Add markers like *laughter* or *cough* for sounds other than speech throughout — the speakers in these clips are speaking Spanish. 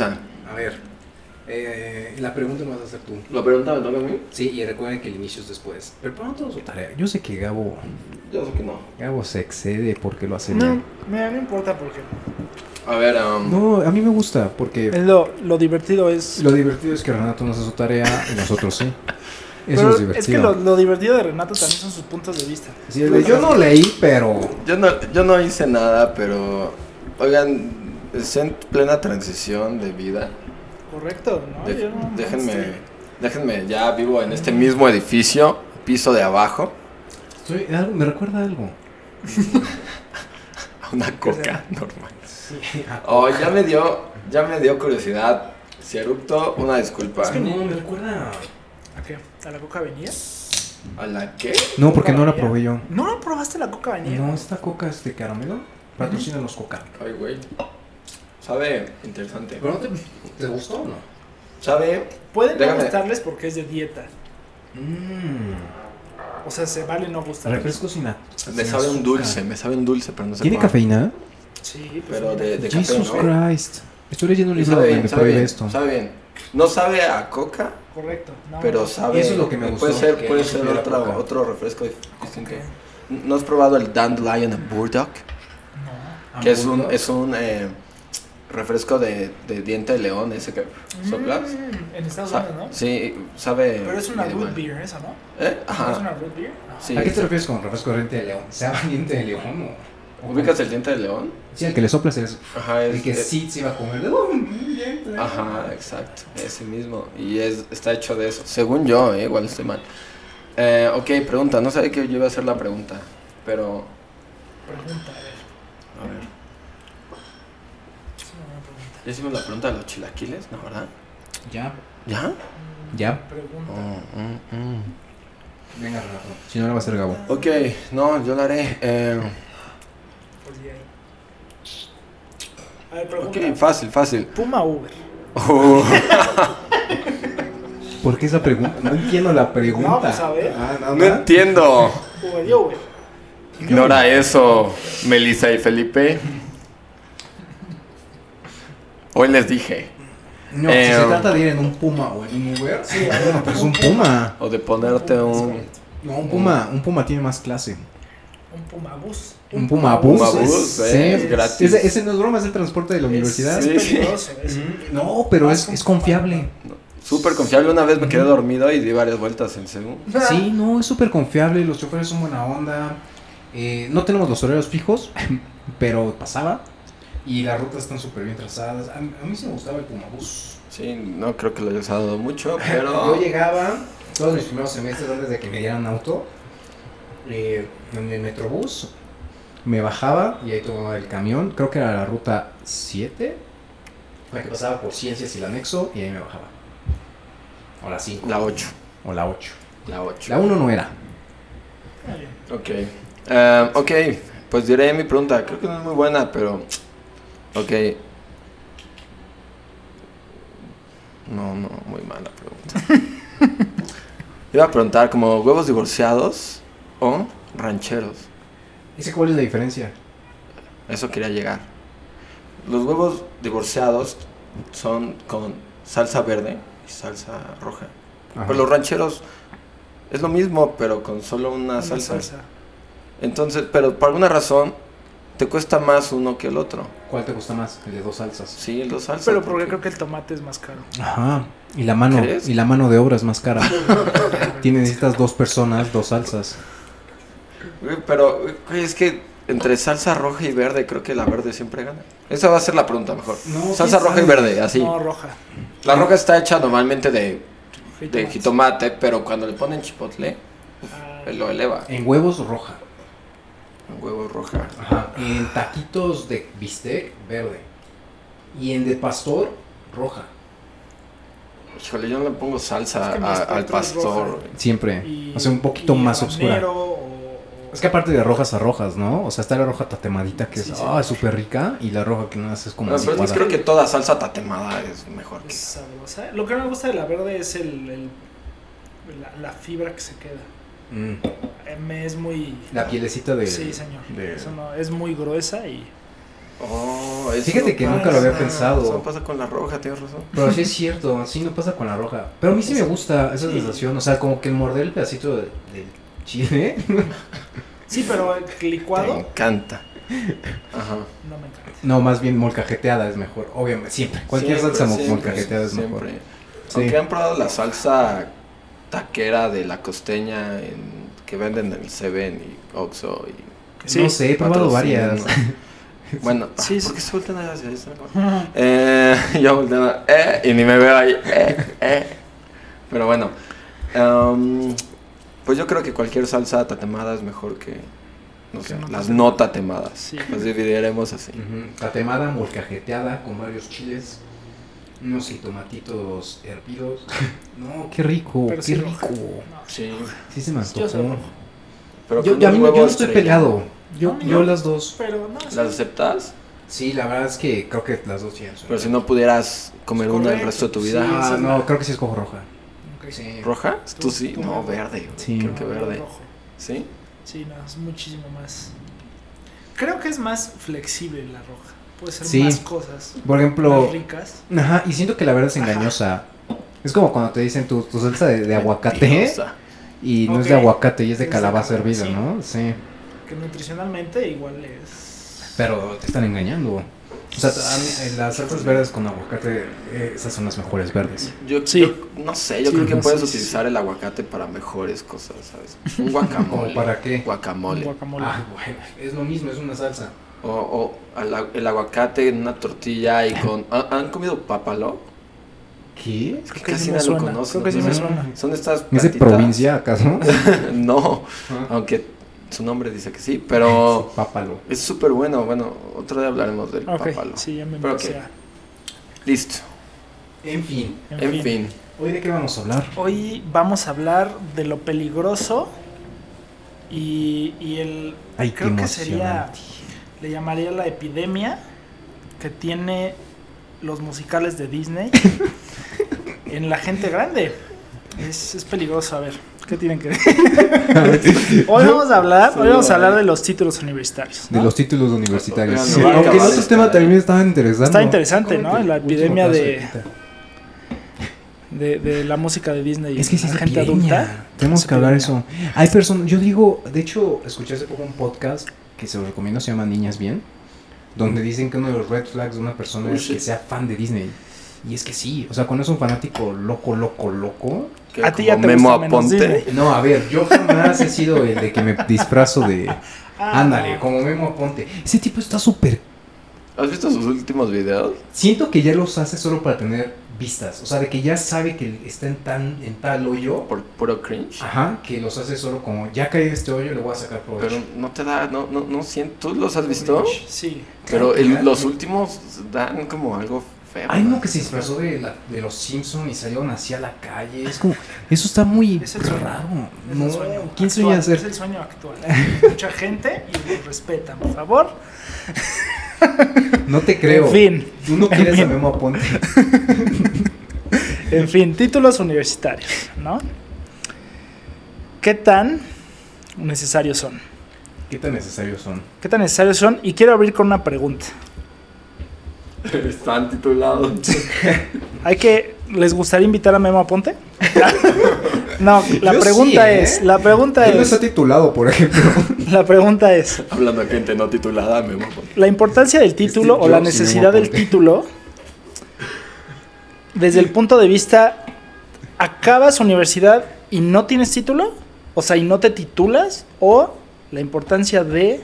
A ver, eh, la pregunta me vas a hacer tú. ¿La pregunta me toca a mí? Sí, y recuerden que el inicio es después. Pero pronto su tarea. Yo sé que Gabo, Yo sé que no. Gabo se excede porque lo hace No, bien. mira, no importa porque A ver, um, No, a mí me gusta porque lo, lo divertido es... lo divertido es que Renato no hace su tarea y nosotros sí. *laughs* Eso Pero es es, divertido. que lo, lo divertido de Renato también son sus puntos de vista. Sí, es de, yo no leí, pero yo, no, yo no hice nada, pero. Oigan, es en plena transición de vida. Correcto, ¿no? De- Yo no- déjenme, estoy- déjenme, ya vivo en este mismo edificio, piso de abajo, soy- algo- me recuerda a algo. *laughs* a una *laughs* coca normal. Sí. Oh, ya me dio, ya me dio curiosidad. Si erupto, una disculpa. Es que No, me recuerda. ¿A qué? ¿A la coca venía? ¿A la qué? No, porque no la probé yo. ¿No la probaste la coca venía? No, esta coca es de caramelo. Patrocina los coca. Ay, güey. Sabe interesante. ¿Pero no te, te gustó o no? Sabe, Puede no Déjame- gustarles porque es de dieta. Mmm. O sea, se vale no gustarles. Refresco sin a- me sin sabe un azúcar. dulce, me sabe un dulce, pero no sé ¿Tiene cuál. cafeína? Sí, pues Pero de, de café, Jesus ¿no? Christ. Estoy leyendo un libro Sabe donde bien, me sabe prohíbe bien, esto. sabe bien. No sabe a coca, Correcto. No, pero sabe. Eso es lo que me Puede gustó, ser, que puede no ser supiera otro, coca. otro refresco distinto. ¿No has probado el Dandelion Burdock? No. Que es un, es un eh, refresco de, de diente de león, ese que soplas. Mm, en Estados Sa- Unidos, ¿no? Sí, sabe. Pero es una root mal. beer esa, ¿no? ¿Eh? ¿No ¿Es una Ajá. root beer? No. Sí. ¿A qué te refieres con refresco de diente de león? ¿Sea diente de león o...? ¿Ubicas el diente de león? Sí, el que le soplas es... Ajá, es. El que es- sí se iba a comer. ¡Oh! Ajá, exacto, ese mismo. Y es, está hecho de eso. Según yo, eh, igual estoy mal. Eh, ok, pregunta. No sabía que yo iba a hacer la pregunta, pero. Pregunta, a ver. A ver. Es una buena pregunta. ¿Ya hicimos la pregunta de los chilaquiles? ¿No, verdad? Ya. ¿Ya? Ya. Pregunta. Oh, mm, mm. Venga, Renato. Si no, la va a hacer Gabo. Ok, no, yo la haré. Eh. A ver, pregunta. ok, fácil, fácil. Puma Uber. Oh, ¿Por qué esa pregunta? No entiendo la pregunta. No, pues, a ver. Ah, no, entiendo. Uber, yo Uber. Ignora eso, Melissa y Felipe. Hoy les dije. No, si Eh, se um, trata de ir en un Puma o en un Uber, Sí, bueno, pues un Puma. O de ponerte un. No, un Puma, un Puma tiene más clase. Un Puma bus. Un Puma bus. Puma es- bus, eh, es gratis. Ese, ese no es broma, es el transporte de la universidad. Es, Sí, es peligroso. es- No, pero es, es confiable. Súper confiable. Una vez me quedé dormido y di varias vueltas en según. *laughs* Sí, no, es súper confiable. Los choferes son buena onda. Eh, no tenemos los horarios fijos, *laughs* pero pasaba. Y las rutas están súper bien trazadas. A, mí- a mí sí me gustaba el Puma bus. Sí, no creo que lo hayas dado mucho, *laughs* Yo pero. llegaba todos mis primeros semestres antes de que me dieran auto eh, en el metrobús. Me bajaba y ahí tomaba el camión. Creo que era la ruta 7. La que pasaba por Ciencias y el anexo y ahí me bajaba. O la 5. La 8. O la 8. La 8. La 1 no era. Ok. Eh, ok, pues diré mi pregunta. Creo que no es muy buena, pero. Ok. No, no, muy mala pregunta. *laughs* Iba a preguntar como huevos divorciados o rancheros. ¿Ese cuál es la diferencia? Eso quería llegar. Los huevos divorciados son con salsa verde y salsa roja. Ajá. Pero los rancheros es lo mismo, pero con solo una, Una salsa. salsa. Entonces, pero por alguna razón te cuesta más uno que el otro. ¿Cuál te gusta más? El de dos salsas. Sí, el dos salsas. Pero porque creo que el tomate es más caro. Ajá. Y la mano, ¿Crees? y la mano de obra es más cara. *laughs* Tiene necesitas dos personas, dos salsas. Pero es que entre salsa roja y verde creo que la verde siempre gana. Esa va a ser la pregunta mejor. No, salsa ¿quién roja y verde, así. No, roja. La roja está hecha normalmente de, de Jitomate. jitomate, pero cuando le ponen chipotle, Ah, lo eleva. En huevos roja. Huevo roja. Ajá. En taquitos de bistec verde. Y en de pastor roja. Híjole, yo no le pongo salsa Es que mi a- al pastor. roja. Siempre. y- O sea, un poquito y más oscura. o- Es que aparte de rojas a rojas, ¿no? O sea, está la roja tatemadita que es Sí, sí. ah, súper rica y la roja que no es como pero cuadrada. creo que toda salsa tatemada es mejor es. Lo que no me gusta de la verde es el, el- la, la fibra que se queda. Mm, Me es muy... La pielecita de... sí, señor. de- Eso no, es muy gruesa y... Oh, eso Fíjate que pasa. nunca lo había pensado. Eso pasa con la roja, tienes razón. Pero sí es cierto, así no pasa con la roja. Pero a mí sí me gusta esa Sí. sensación, o sea, como que el morder el pedacito de- del chile. *laughs* Sí, pero el Me licuado encanta. Ajá. no me encanta. No, más bien molcajeteada es mejor, obviamente, siempre. Cualquier Siempre, salsa siempre, molcajeteada es mejor. siempre. Sí. Aunque han probado la salsa taquera de la costeña en- que venden en el Seven y Oxxo y Sí. no sé, he probado varias. *laughs* Bueno, Sí, sí, sí. ¿por qué se voltean a hacer eso? Eh, *laughs* yo volteo, eh, y ni me veo ahí, eh, eh. Pero bueno, em, pues yo creo que cualquier salsa tatemada es mejor que, no Que sé, no las no tatemadas. Sí. Las dividiremos así. Tatemada, molcajeteada con varios chiles, unos jitomatitos hervidos. *laughs* No, qué rico, Pero qué sí rico. No. Sí, Sí se me Yo antojó. rojo. pero Yo, yo mí no- yo estoy peleado. Yo, No, yo yo. las dos. Pero no, sí. ¿Las aceptas? Sí, la verdad es que creo que las dos tienen Pero si no pudieras comer una el resto de tu sí. vida. Ah, no, creo que sí escojo roja. Sí. ¿Roja? Tú sí. Tú- No, verde. Sí. Creo que verde. rojo. ¿Sí? Sí, no, es muchísimo más. Creo que es más flexible la roja. Puede ser Sí. más cosas. Por ejemplo, Más ricas. ajá, y siento que la verdad es Ajá. engañosa. Es como cuando te dicen tu, tu salsa de, de aguacate Mentirosa. y no es de aguacate y es de Es calabaza hervida, sí. ¿no? Sí. Que nutricionalmente igual es. Pero te están engañando. O sea, a mí, eh, las salsas verdes con aguacate, eh, esas son las mejores verdes. Yo, Sí. yo no sé, yo Sí, creo que no, puedes sí, utilizar el aguacate para mejores cosas, ¿sabes? *laughs* Un guacamole. ¿Como para qué? Guacamole. Un guacamole. Ah, bueno, es lo mismo, es una salsa. O, o al- el aguacate en una tortilla y con... ¿Han, han comido pápalo? ¿Qué? Es que casi sí nadie lo conoce. creo que sí me ¿no? suena. Son estas ¿Es de provincia acaso? *laughs* no, Ah. aunque su nombre dice que sí, pero *laughs* Pápalo. es súper bueno. Bueno, otro día hablaremos del Ok, pápalo. sí, ya me Pero empecé ok. a- Listo. En fin. En, En fin. fin. ¿Hoy de qué vamos a hablar? Hoy vamos a hablar de lo peligroso y, y el. Ay, qué creo que sería. Le llamaría la epidemia que tiene los musicales de Disney *laughs* en la gente grande. Es, es peligroso, a ver. ¿Qué tienen que *laughs* ver? Hoy vamos a hablar, hoy vamos a hablar de los títulos universitarios. De los títulos universitarios. Sí, aunque el otro tema también estaba interesante. Está interesante, ¿no? La epidemia de- de, de la música de Disney Es que es gente epidemia. adulta. Tenemos que hablar eso. Hay personas, yo digo, de hecho, escuché hace poco un podcast que se lo recomiendo, se llama Niñas Bien, donde dicen que uno de los red flags de una persona Uy, es sí. que sea fan de Disney. Y es que sí, o sea, cuando es un fanático loco, loco, loco. Que A ti como ya te Memo gusta menos Aponte. Disney. No, a ver, yo jamás he sido el de que me disfrazo de. *laughs* Ah, Ándale, como Memo Aponte. Ese tipo está súper. ¿Has visto sus últimos videos? Siento que ya los hace solo para tener vistas. O sea, de que ya sabe que está en, tan, en tal hoyo. Por puro cringe. Ajá, que los hace solo como, ya caí en este hoyo, le voy a sacar provecho. Pero no te da, no, no, no siento. ¿Tú los has visto? Sí. Pero el- los últimos dan como algo feo. Hay ¿no? uno que se disfrazó de, la- de los Simpsons y salieron así a la calle. Es como, eso está muy Es el sueño. raro. Es No, el sueño ¿quién sueña Es hacer? el sueño actual. Mucha gente y nos respetan, por favor. *laughs* *laughs* No te creo. En fin, Tú no *laughs* En quieres a fin. Memo Aponte. en fin, títulos universitarios, ¿no? ¿Qué tan necesarios son? ¿Qué tan necesarios son? ¿Qué tan necesarios son? Y quiero abrir con una pregunta. *laughs* Están titulados. ¿Hay que les gustaría invitar a Memo Aponte? No, la Yo pregunta sí, ¿eh? es, la pregunta Él no es, está titulado, por ejemplo. *laughs* la pregunta es, Hablando de gente no titulada, Aponte. la importancia del título Steve o la Jobs necesidad del título desde el punto de vista acabas universidad y no tienes título o sea y no te titulas o la importancia de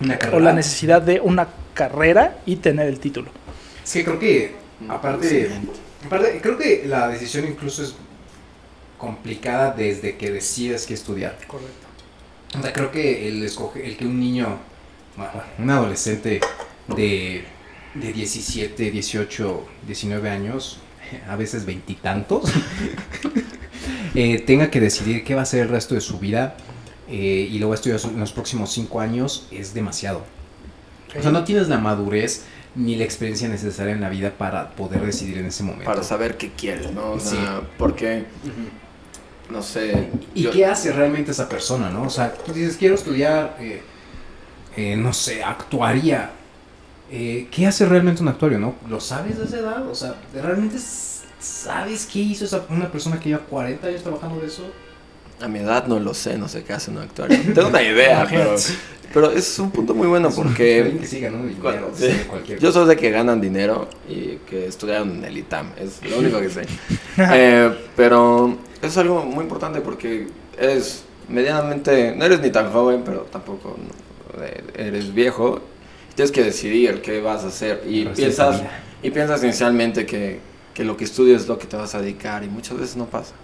Una o la necesidad de una carrera y tener el título Es que creo que, aparte, aparte, creo que la decisión incluso es complicada desde que decides qué estudiar. correcto O sea, creo que el, escoge, el que un niño, bueno, un adolescente de, de 17, 18, 19 años, *laughs* a veces veintitantos, *laughs* eh, tenga que decidir qué va a hacer el resto de su vida eh, y luego estudiar en los próximos cinco años es demasiado. O sea, no tienes la madurez ni la experiencia necesaria en la vida para poder decidir en ese momento. Para saber qué quieres, ¿no? O Sí. sea, porque, no sé. ¿Y yo- qué hace realmente esa persona, no? O sea, tú dices, quiero estudiar, eh, eh, no sé, actuaría. eh, ¿qué hace realmente un actuario, no? ¿Lo sabes de esa edad? O sea, ¿realmente sabes qué hizo esa, una persona que lleva 40 años trabajando de eso? A mi edad no lo sé, no sé qué hace un actuario. *laughs* Tengo una idea, *laughs* pero, pero es un punto muy bueno porque *laughs* yo soy de que ganan dinero y que estudiaron en el ITAM, es lo único que sé. Pero es algo muy importante porque eres medianamente, no eres ni tan joven, pero tampoco eh, eres viejo. Tienes que decidir qué vas a hacer y piensas, y piensas inicialmente que, que lo que estudias es lo que te vas a dedicar y muchas veces no pasa.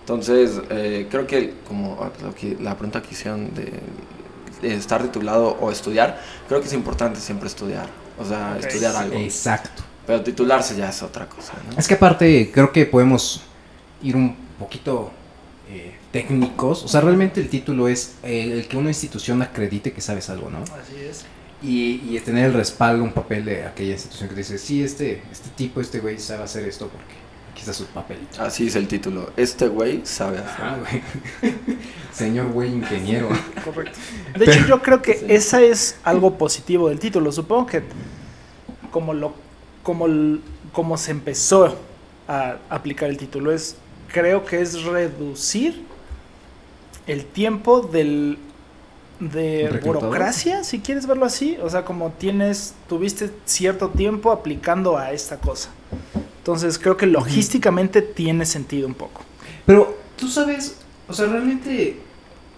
Entonces, eh, creo que como lo que, la pregunta que hicieron de, de estar titulado o estudiar, creo que es importante siempre estudiar. O sea, estudiar algo. Exacto. Pero titularse ya es otra cosa, ¿no? Es que aparte creo que podemos ir un poquito eh, técnicos. O sea, realmente el título es el, el que una institución acredite que sabes algo, ¿no? Así es. Y, y tener el respaldo, un papel de aquella institución que te dice, sí, este, este tipo, este güey sabe hacer esto porque aquí está su papelito. Así es el título. Este güey sabe hacer. Ajá, güey. *laughs* Señor güey ingeniero. Correcto. *laughs* De hecho, yo creo que Sí. esa es algo positivo del título. Supongo que como lo como como se empezó a aplicar el título es creo que es reducir el tiempo del de ¿Reclutador? burocracia, si quieres verlo así, o sea, como tienes tuviste cierto tiempo aplicando a esta cosa. Entonces, creo que logísticamente tiene sentido un poco. Pero tú sabes, o sea, realmente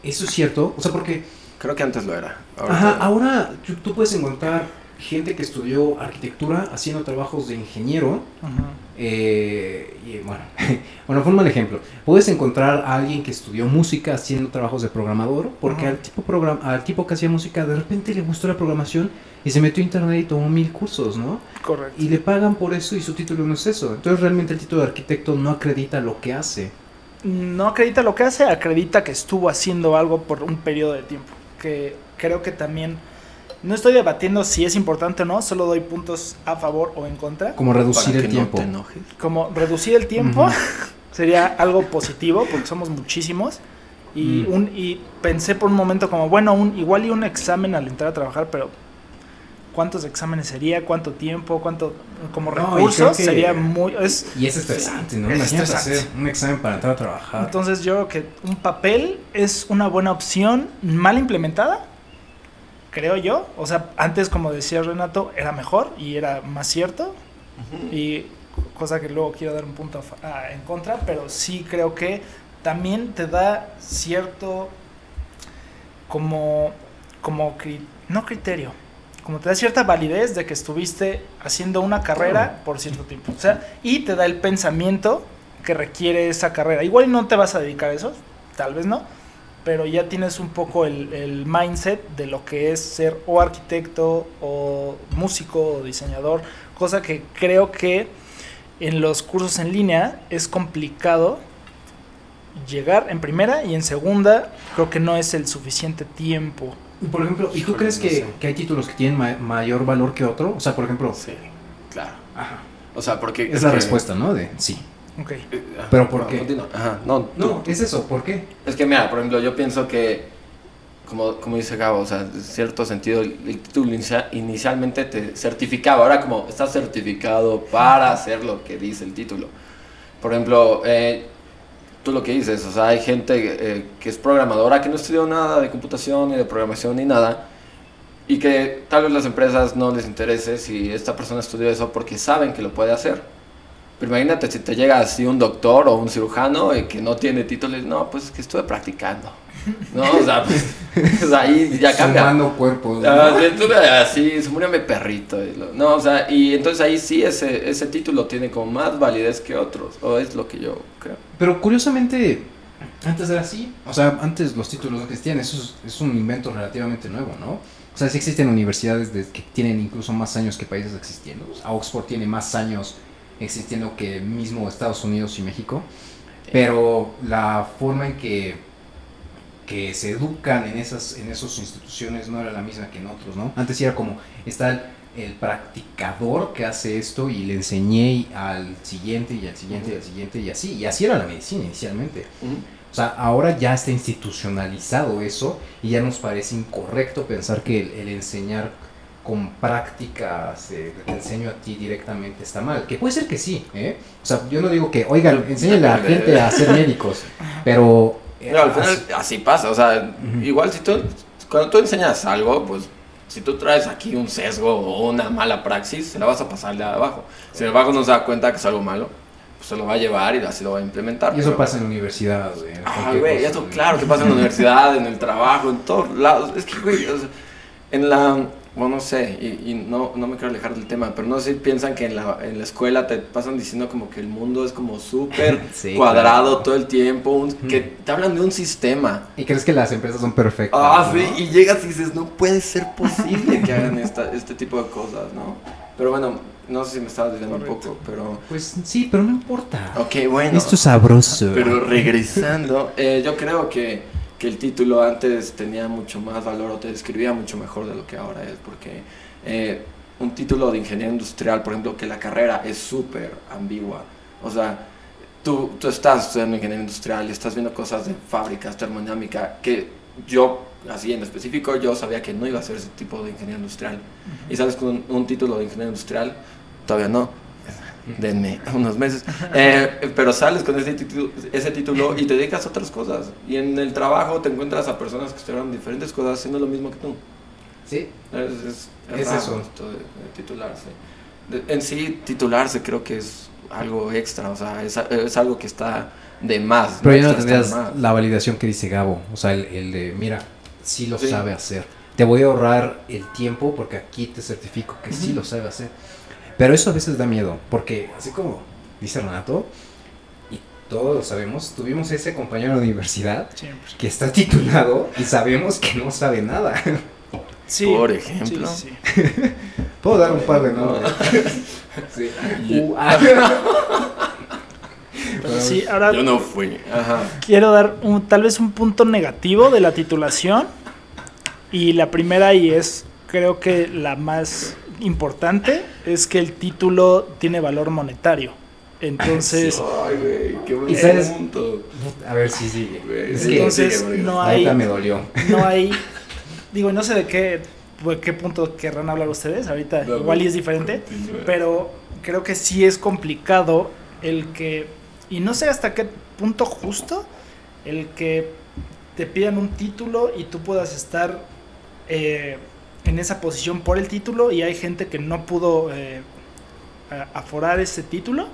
eso es cierto. O sea, porque Creo que antes lo era. Ajá, Ahorita- ahora tú, tú puedes encontrar gente que estudió arquitectura haciendo trabajos de ingeniero. eh, y bueno, *laughs* bueno, fue un mal ejemplo. Puedes encontrar a alguien que estudió música haciendo trabajos de programador, porque Ajá. al, tipo program- al tipo que hacía música de repente le gustó la programación y se metió a internet y tomó mil cursos, ¿no? Correcto. Y le pagan por eso y su título no es eso. Entonces realmente el título de arquitecto no acredita lo que hace. no acredita lo que hace, acredita que estuvo haciendo algo por un periodo de tiempo. Que creo que también. No estoy debatiendo si es importante o no, solo doy puntos a favor o en contra. Como reducir el tiempo. no. Como reducir el tiempo *laughs* sería algo positivo porque somos muchísimos. Y, Mm. un, y pensé por un momento como, bueno, un, igual y un examen al entrar a trabajar, pero ¿cuántos exámenes sería? ¿Cuánto tiempo? ¿Cuánto? Como recursos sería muy... Es, Y es estresante, ¿no? Es Imagínate estresante. hacer un examen para entrar a trabajar. Entonces yo creo que un papel es una buena opción, mal implementada, creo yo. O sea, antes como decía Renato, era mejor y era más cierto. Y cosa que luego quiero dar un punto a en contra, pero sí creo que también te da cierto como, como cri- no criterio, como te da cierta validez de que estuviste haciendo una carrera por cierto tiempo. O sea, y te da el pensamiento que requiere esa carrera. Igual no te vas a dedicar a eso, tal vez no, pero ya tienes un poco el, el mindset de lo que es ser o arquitecto o músico o diseñador, cosa que creo que en los cursos en línea es complicado llegar en primera y en segunda creo que no es el suficiente tiempo. Y, Por ejemplo, ¿y tú crees que, que hay títulos que tienen ma- mayor valor que otro? O sea, por ejemplo, Sí, claro. ajá, O sea, porque... es la que- respuesta, ¿no? De sí. Ok. eh, ajá, ¿Pero por no, qué? continúa. Ajá, no, es eso, ¿por qué? Es que mira, por ejemplo, yo pienso que, como, como dice Gabo, o sea, en cierto sentido, el, el título inicia- inicialmente te certificaba. Ahora como estás certificado para hacer lo que dice el título. Por ejemplo, eh, tú lo que dices, o sea, hay gente eh, que es programadora que no estudió nada de computación ni de programación ni nada. Y que tal vez las empresas no les interese si esta persona estudió eso porque saben que lo puede hacer. Pero imagínate si te llega así un doctor o un cirujano y que no tiene título, no, pues es que estuve practicando. No, o sea, pues, *laughs* ahí ya *laughs* cambia. Sumando cuerpos. ¿no? Ah, así, se murió mi perrito. no, o sea, y entonces ahí sí ese, ese título tiene como más validez que otros, o es lo que yo creo. Pero curiosamente, antes era así. O sea, antes los títulos no existían. Eso es, es un invento relativamente nuevo, ¿no? O sea, sí existen universidades de- que tienen incluso más años que países existiendo. O sea, Oxford tiene más años existiendo que mismo Estados Unidos y México. Pero la forma en que, que se educan en esas, en esas instituciones no era la misma que en otros, ¿no? Antes era como, está el, el practicador que hace esto y le enseñé al siguiente y al siguiente y al siguiente y así. Y así era la medicina inicialmente. O sea, ahora ya está institucionalizado eso y ya nos parece incorrecto pensar que el, el enseñar con prácticas eh, que te enseño a ti directamente está mal. Que puede ser que sí, ¿eh? O sea, yo no digo que, oigan, enséñale a la *laughs* gente a ser médicos, pero... eh, No, al final así- así pasa, o sea, Ujú. igual si tú, cuando tú enseñas algo, pues si tú traes aquí un sesgo o una mala praxis, se la vas a pasar de abajo. Si el abajo no se da cuenta que es algo malo, pues se lo va a llevar y así lo va a implementar. y eso pero- pasa en la universidad, güey. Ah, güey, eso claro que pasa en la universidad, en el trabajo, en todos lados. Es que, güey, o sea, en la, bueno, no sé, y, y no, no me quiero alejar del tema, pero no sé si piensan que en la, en la escuela te pasan diciendo como que el mundo es como súper *laughs* Sí, cuadrado claro. todo el tiempo, un- que te hablan de un sistema. Y crees que las empresas son perfectas. Ah, ¿no? sí, y llegas y dices, no puede ser posible que hagan esta, este tipo de cosas, ¿no? Pero bueno, no sé si me estaba desviando un poco, pero... Pues sí, pero no importa. Ok, bueno. Esto es sabroso. Pero regresando, eh, yo creo que, que el título antes tenía mucho más valor o te describía mucho mejor de lo que ahora es, porque eh, un título de ingeniero industrial, por ejemplo, que la carrera es súper ambigua. O sea, tú, tú estás estudiando ingeniería industrial y estás viendo cosas de fábricas, termodinámica, que yo, así en específico, yo sabía que no iba a ser ese tipo de ingeniero industrial. Y sabes, con un, un título de ingeniero industrial, todavía no. Denme unos meses. Eh, pero sales con ese título, ese título y te dedicas a otras cosas. Y en el trabajo te encuentras a personas que estudiaron diferentes cosas haciendo lo mismo que tú. Sí, Es, es- es eso. esto de, de titularse. De- en sí, titularse creo que es algo extra, o sea, es, es algo que está de más. pero ya no tendrías la validación que dice Gabo. O sea, el, el de, mira, sí lo Sí. sabe hacer. Te voy a ahorrar el tiempo porque aquí te certifico que sí Ujú. lo sabe hacer. Pero eso a veces da miedo, porque así como dice Renato, y todos lo sabemos, tuvimos ese compañero de universidad Siempre. que está titulado y sabemos que no sabe nada. Sí. Por ejemplo. Sí, sí. *laughs* Puedo dar un par de nombres. *laughs* Sí. Uh, ah. *laughs* Pero sí, ahora Yo no fui. Ajá. quiero dar un- tal vez un punto negativo de la titulación. Y la primera, y es creo que la más importante, es que el título tiene valor monetario. Entonces, Ay, güey, qué buen. A ver si sigue. Güey, Es sí, que entonces sigue, no hay, ahorita me dolió. no *laughs* hay, digo, no sé de qué, de qué punto querrán hablar ustedes, ahorita No, igual y es diferente, pero creo que sí es complicado el que, y no sé hasta qué punto justo, el que te pidan un título y tú puedas estar eh, en esa posición por el título y hay gente que no pudo eh, aforar ese título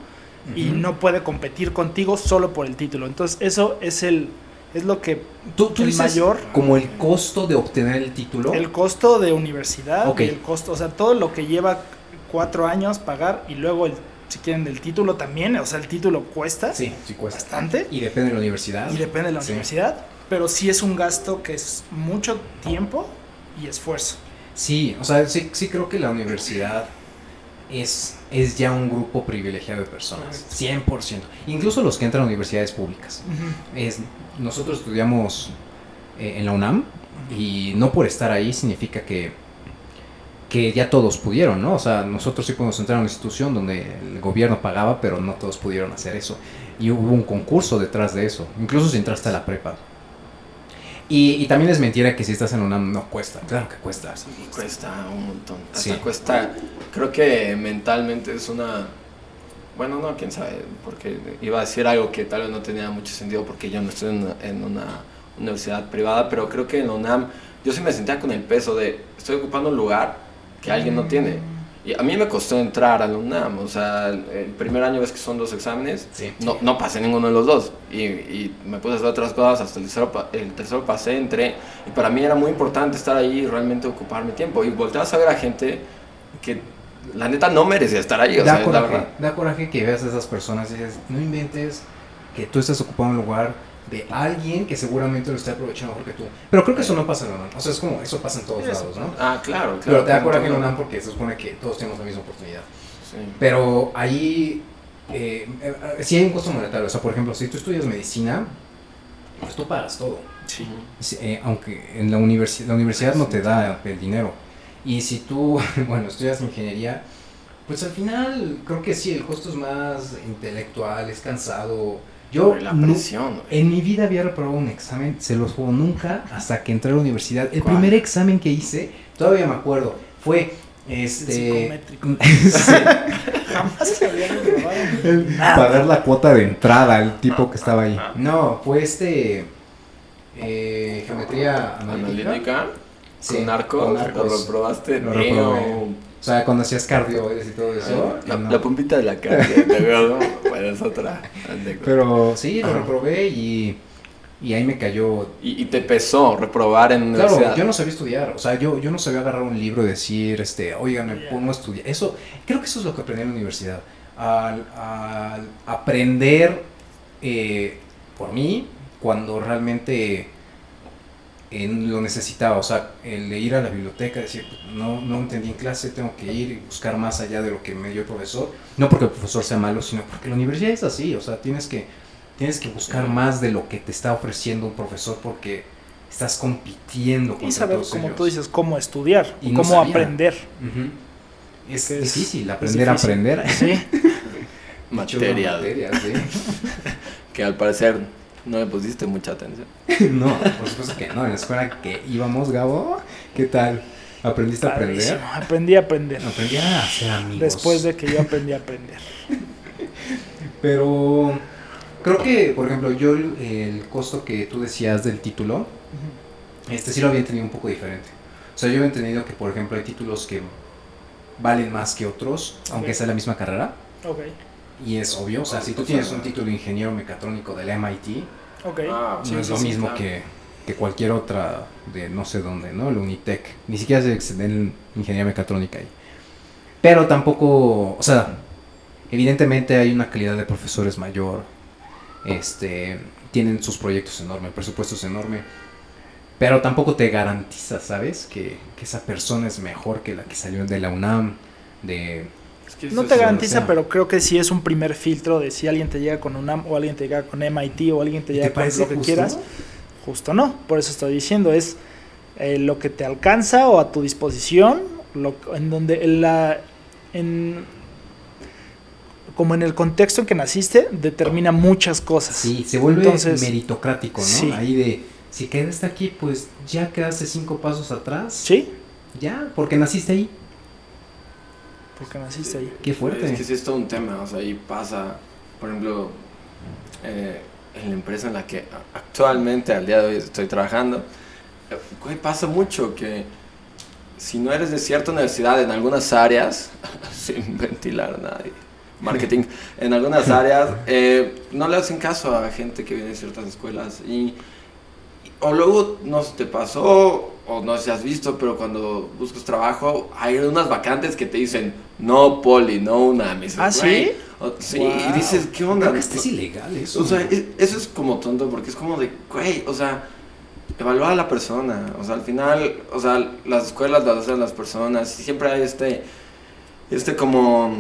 y no puede competir contigo solo por el título. Entonces eso es el es lo que Tú, tú el dices mayor como el costo de obtener el título. el costo de universidad, el costo, o sea, todo lo que lleva cuatro años pagar y luego el, si quieren el título también, o sea, el título cuesta Sí, sí cuesta. bastante Y depende de la universidad. y depende de la Sí. universidad, pero sí es un gasto que es mucho tiempo y esfuerzo. Sí, o sea, sí, sí creo que la universidad es, es ya un grupo privilegiado de personas. 100%. Incluso los que entran a universidades públicas. Es, nosotros estudiamos eh, en la UNAM y no por estar ahí significa que, que ya todos pudieron, ¿no? O sea, nosotros sí pudimos entrar a una institución donde el gobierno pagaba, pero no todos pudieron hacer eso. Y hubo un concurso detrás de eso, incluso si entraste a la prepa. Y, y también es mentira que si estás en UNAM no cuesta, claro que cuesta. Y cuesta un montón. Hasta Sí. cuesta, creo que mentalmente es una... Bueno, no, quién sabe, porque iba a decir algo que tal vez no tenía mucho sentido porque yo no estoy en una, en una universidad privada, pero creo que en la UNAM yo sí me sentía con el peso de estoy ocupando un lugar que alguien no tiene. Y a mí me costó entrar a la UNAM, o sea, el primer año ves que son dos exámenes, Sí. no, no pasé ninguno de los dos. Y, y me puse a hacer otras cosas, hasta el tercero, el tercero pasé, entré. Y para mí era muy importante estar ahí y realmente ocupar mi tiempo. Y volteas a ver a gente que la neta no merecía estar ahí, o da sea, la coraje, verdad. da coraje que veas a esas personas y dices, no inventes que tú estás ocupando un lugar de alguien que seguramente lo está aprovechando mejor que tú. Pero creo que eso no pasa en la UNAM. O sea, es como, eso pasa en todos Eso. lados, ¿no? Ah, claro, claro. Pero te da coraje en la. UNAM porque se supone que todos tenemos la misma oportunidad. Sí. Pero ahí eh, eh, sí hay un costo monetario. O sea, por ejemplo, si tú estudias medicina, pues tú pagas todo. Sí. Sí, eh, aunque en la, universi- la universidad no te da el dinero. Y si tú, *laughs* bueno, estudias ingeniería, pues al final creo que sí, el costo es más intelectual, es cansado. Yo la presión, güey. en mi vida había reprobado un examen, se los juego nunca hasta que entré a la universidad. El ¿Cuál? primer examen que hice, todavía me acuerdo, fue Este. *laughs* Jamás se había reprobado. Pagar la cuota de entrada, el tipo que estaba ahí. No, fue este. eh, geometría analítica. Analítica. Sí, con narcos. con Lo narcos. reprobaste. Lo reprobé. O sea, cuando hacías cardioides y todo eso. La, no. la puntita de la ¿no? *laughs* Bueno, es otra. Pero sí, lo Ajá. reprobé y, y ahí me cayó. Y, y te pesó reprobar en Claro, universidad. yo no sabía estudiar. O sea, yo, yo no sabía agarrar un libro y decir, este, oigan, me pongo a estudiar. Eso, creo que eso es lo que aprendí en la universidad. Al, al aprender eh, por mí cuando realmente en- lo necesitaba. O sea, el de ir a la biblioteca, decir, no, no entendí en clase, tengo que ir y buscar más allá de lo que me dio el profesor. No porque el profesor sea malo, sino porque la universidad es así. O sea, tienes que, tienes que buscar más de lo que te está ofreciendo un profesor porque estás compitiendo contra Y saber, todos como ellos. tú dices, cómo estudiar, Y no cómo sabía. aprender. Es, Que es- difícil es aprender difícil. a aprender. Sí. *laughs* Materia. Materia, sí. *laughs* Que al parecer no le pusiste mucha atención. *laughs* no, por supuesto que no. En la escuela que íbamos, Gabo, ¿qué tal? ¿Aprendiste a aprender? Aprendí a aprender. Aprendí a hacer amigos. Después de que yo aprendí a aprender. *laughs* Pero creo que, por ejemplo, yo el, costo que tú decías del título, este sí lo había entendido un poco diferente. O sea, yo había entendido que, por ejemplo, hay títulos que valen más que otros, aunque sea la misma carrera. Ok, Y es obvio, o sea, si tú tienes un título de ingeniero mecatrónico del MIT. Ah, Sí, no es sí, lo sí, mismo claro. que, que cualquier otra de no sé dónde, ¿no? El Unitec. Ni siquiera se exceden en ingeniería mecatrónica ahí. Pero tampoco, o sea, evidentemente hay una calidad de profesores mayor. Este, tienen sus proyectos enormes, el presupuesto es enorme. Pero tampoco te garantiza, ¿sabes? Que, que esa persona es mejor que la que salió de la UNAM, de... Es que No te garantiza, pero creo que sí es un primer filtro de si alguien te llega con UNAM o alguien te llega con MIT o alguien te ¿Y llega ¿Te con lo que justo? quieras. Justo no, por eso estoy diciendo, es eh, lo que te alcanza o a tu disposición, lo, en donde en la, en, como en el contexto en que naciste, determina muchas cosas. Sí, se vuelve Entonces, meritocrático, ¿no? sí. Ahí de, si quedaste aquí, pues ya quedaste cinco pasos atrás. Sí, Ya, porque naciste ahí. Porque naciste ahí. Qué fuerte. Es que sí es todo un tema, o sea, ahí pasa, por ejemplo, eh, en la empresa en la que actualmente, al día de hoy, estoy trabajando, eh, güey, pasa mucho que si no eres de cierta universidad en algunas áreas, *laughs* sin ventilar a nadie, marketing, en algunas *laughs* áreas, eh, no le hacen caso a gente que viene de ciertas escuelas y, y- o luego no se te pasó o no sé si has visto, pero cuando buscas trabajo hay unas vacantes que te dicen no poli, no una ¿Ah, sí? sí, Wow. y dices, ¿qué onda? Creo que es ilegal eso. O sea, es- eso es como tonto porque es como de, güey, o sea, evaluar a la persona. O sea, al final, o sea, las escuelas las hacen las personas y siempre hay este, este como,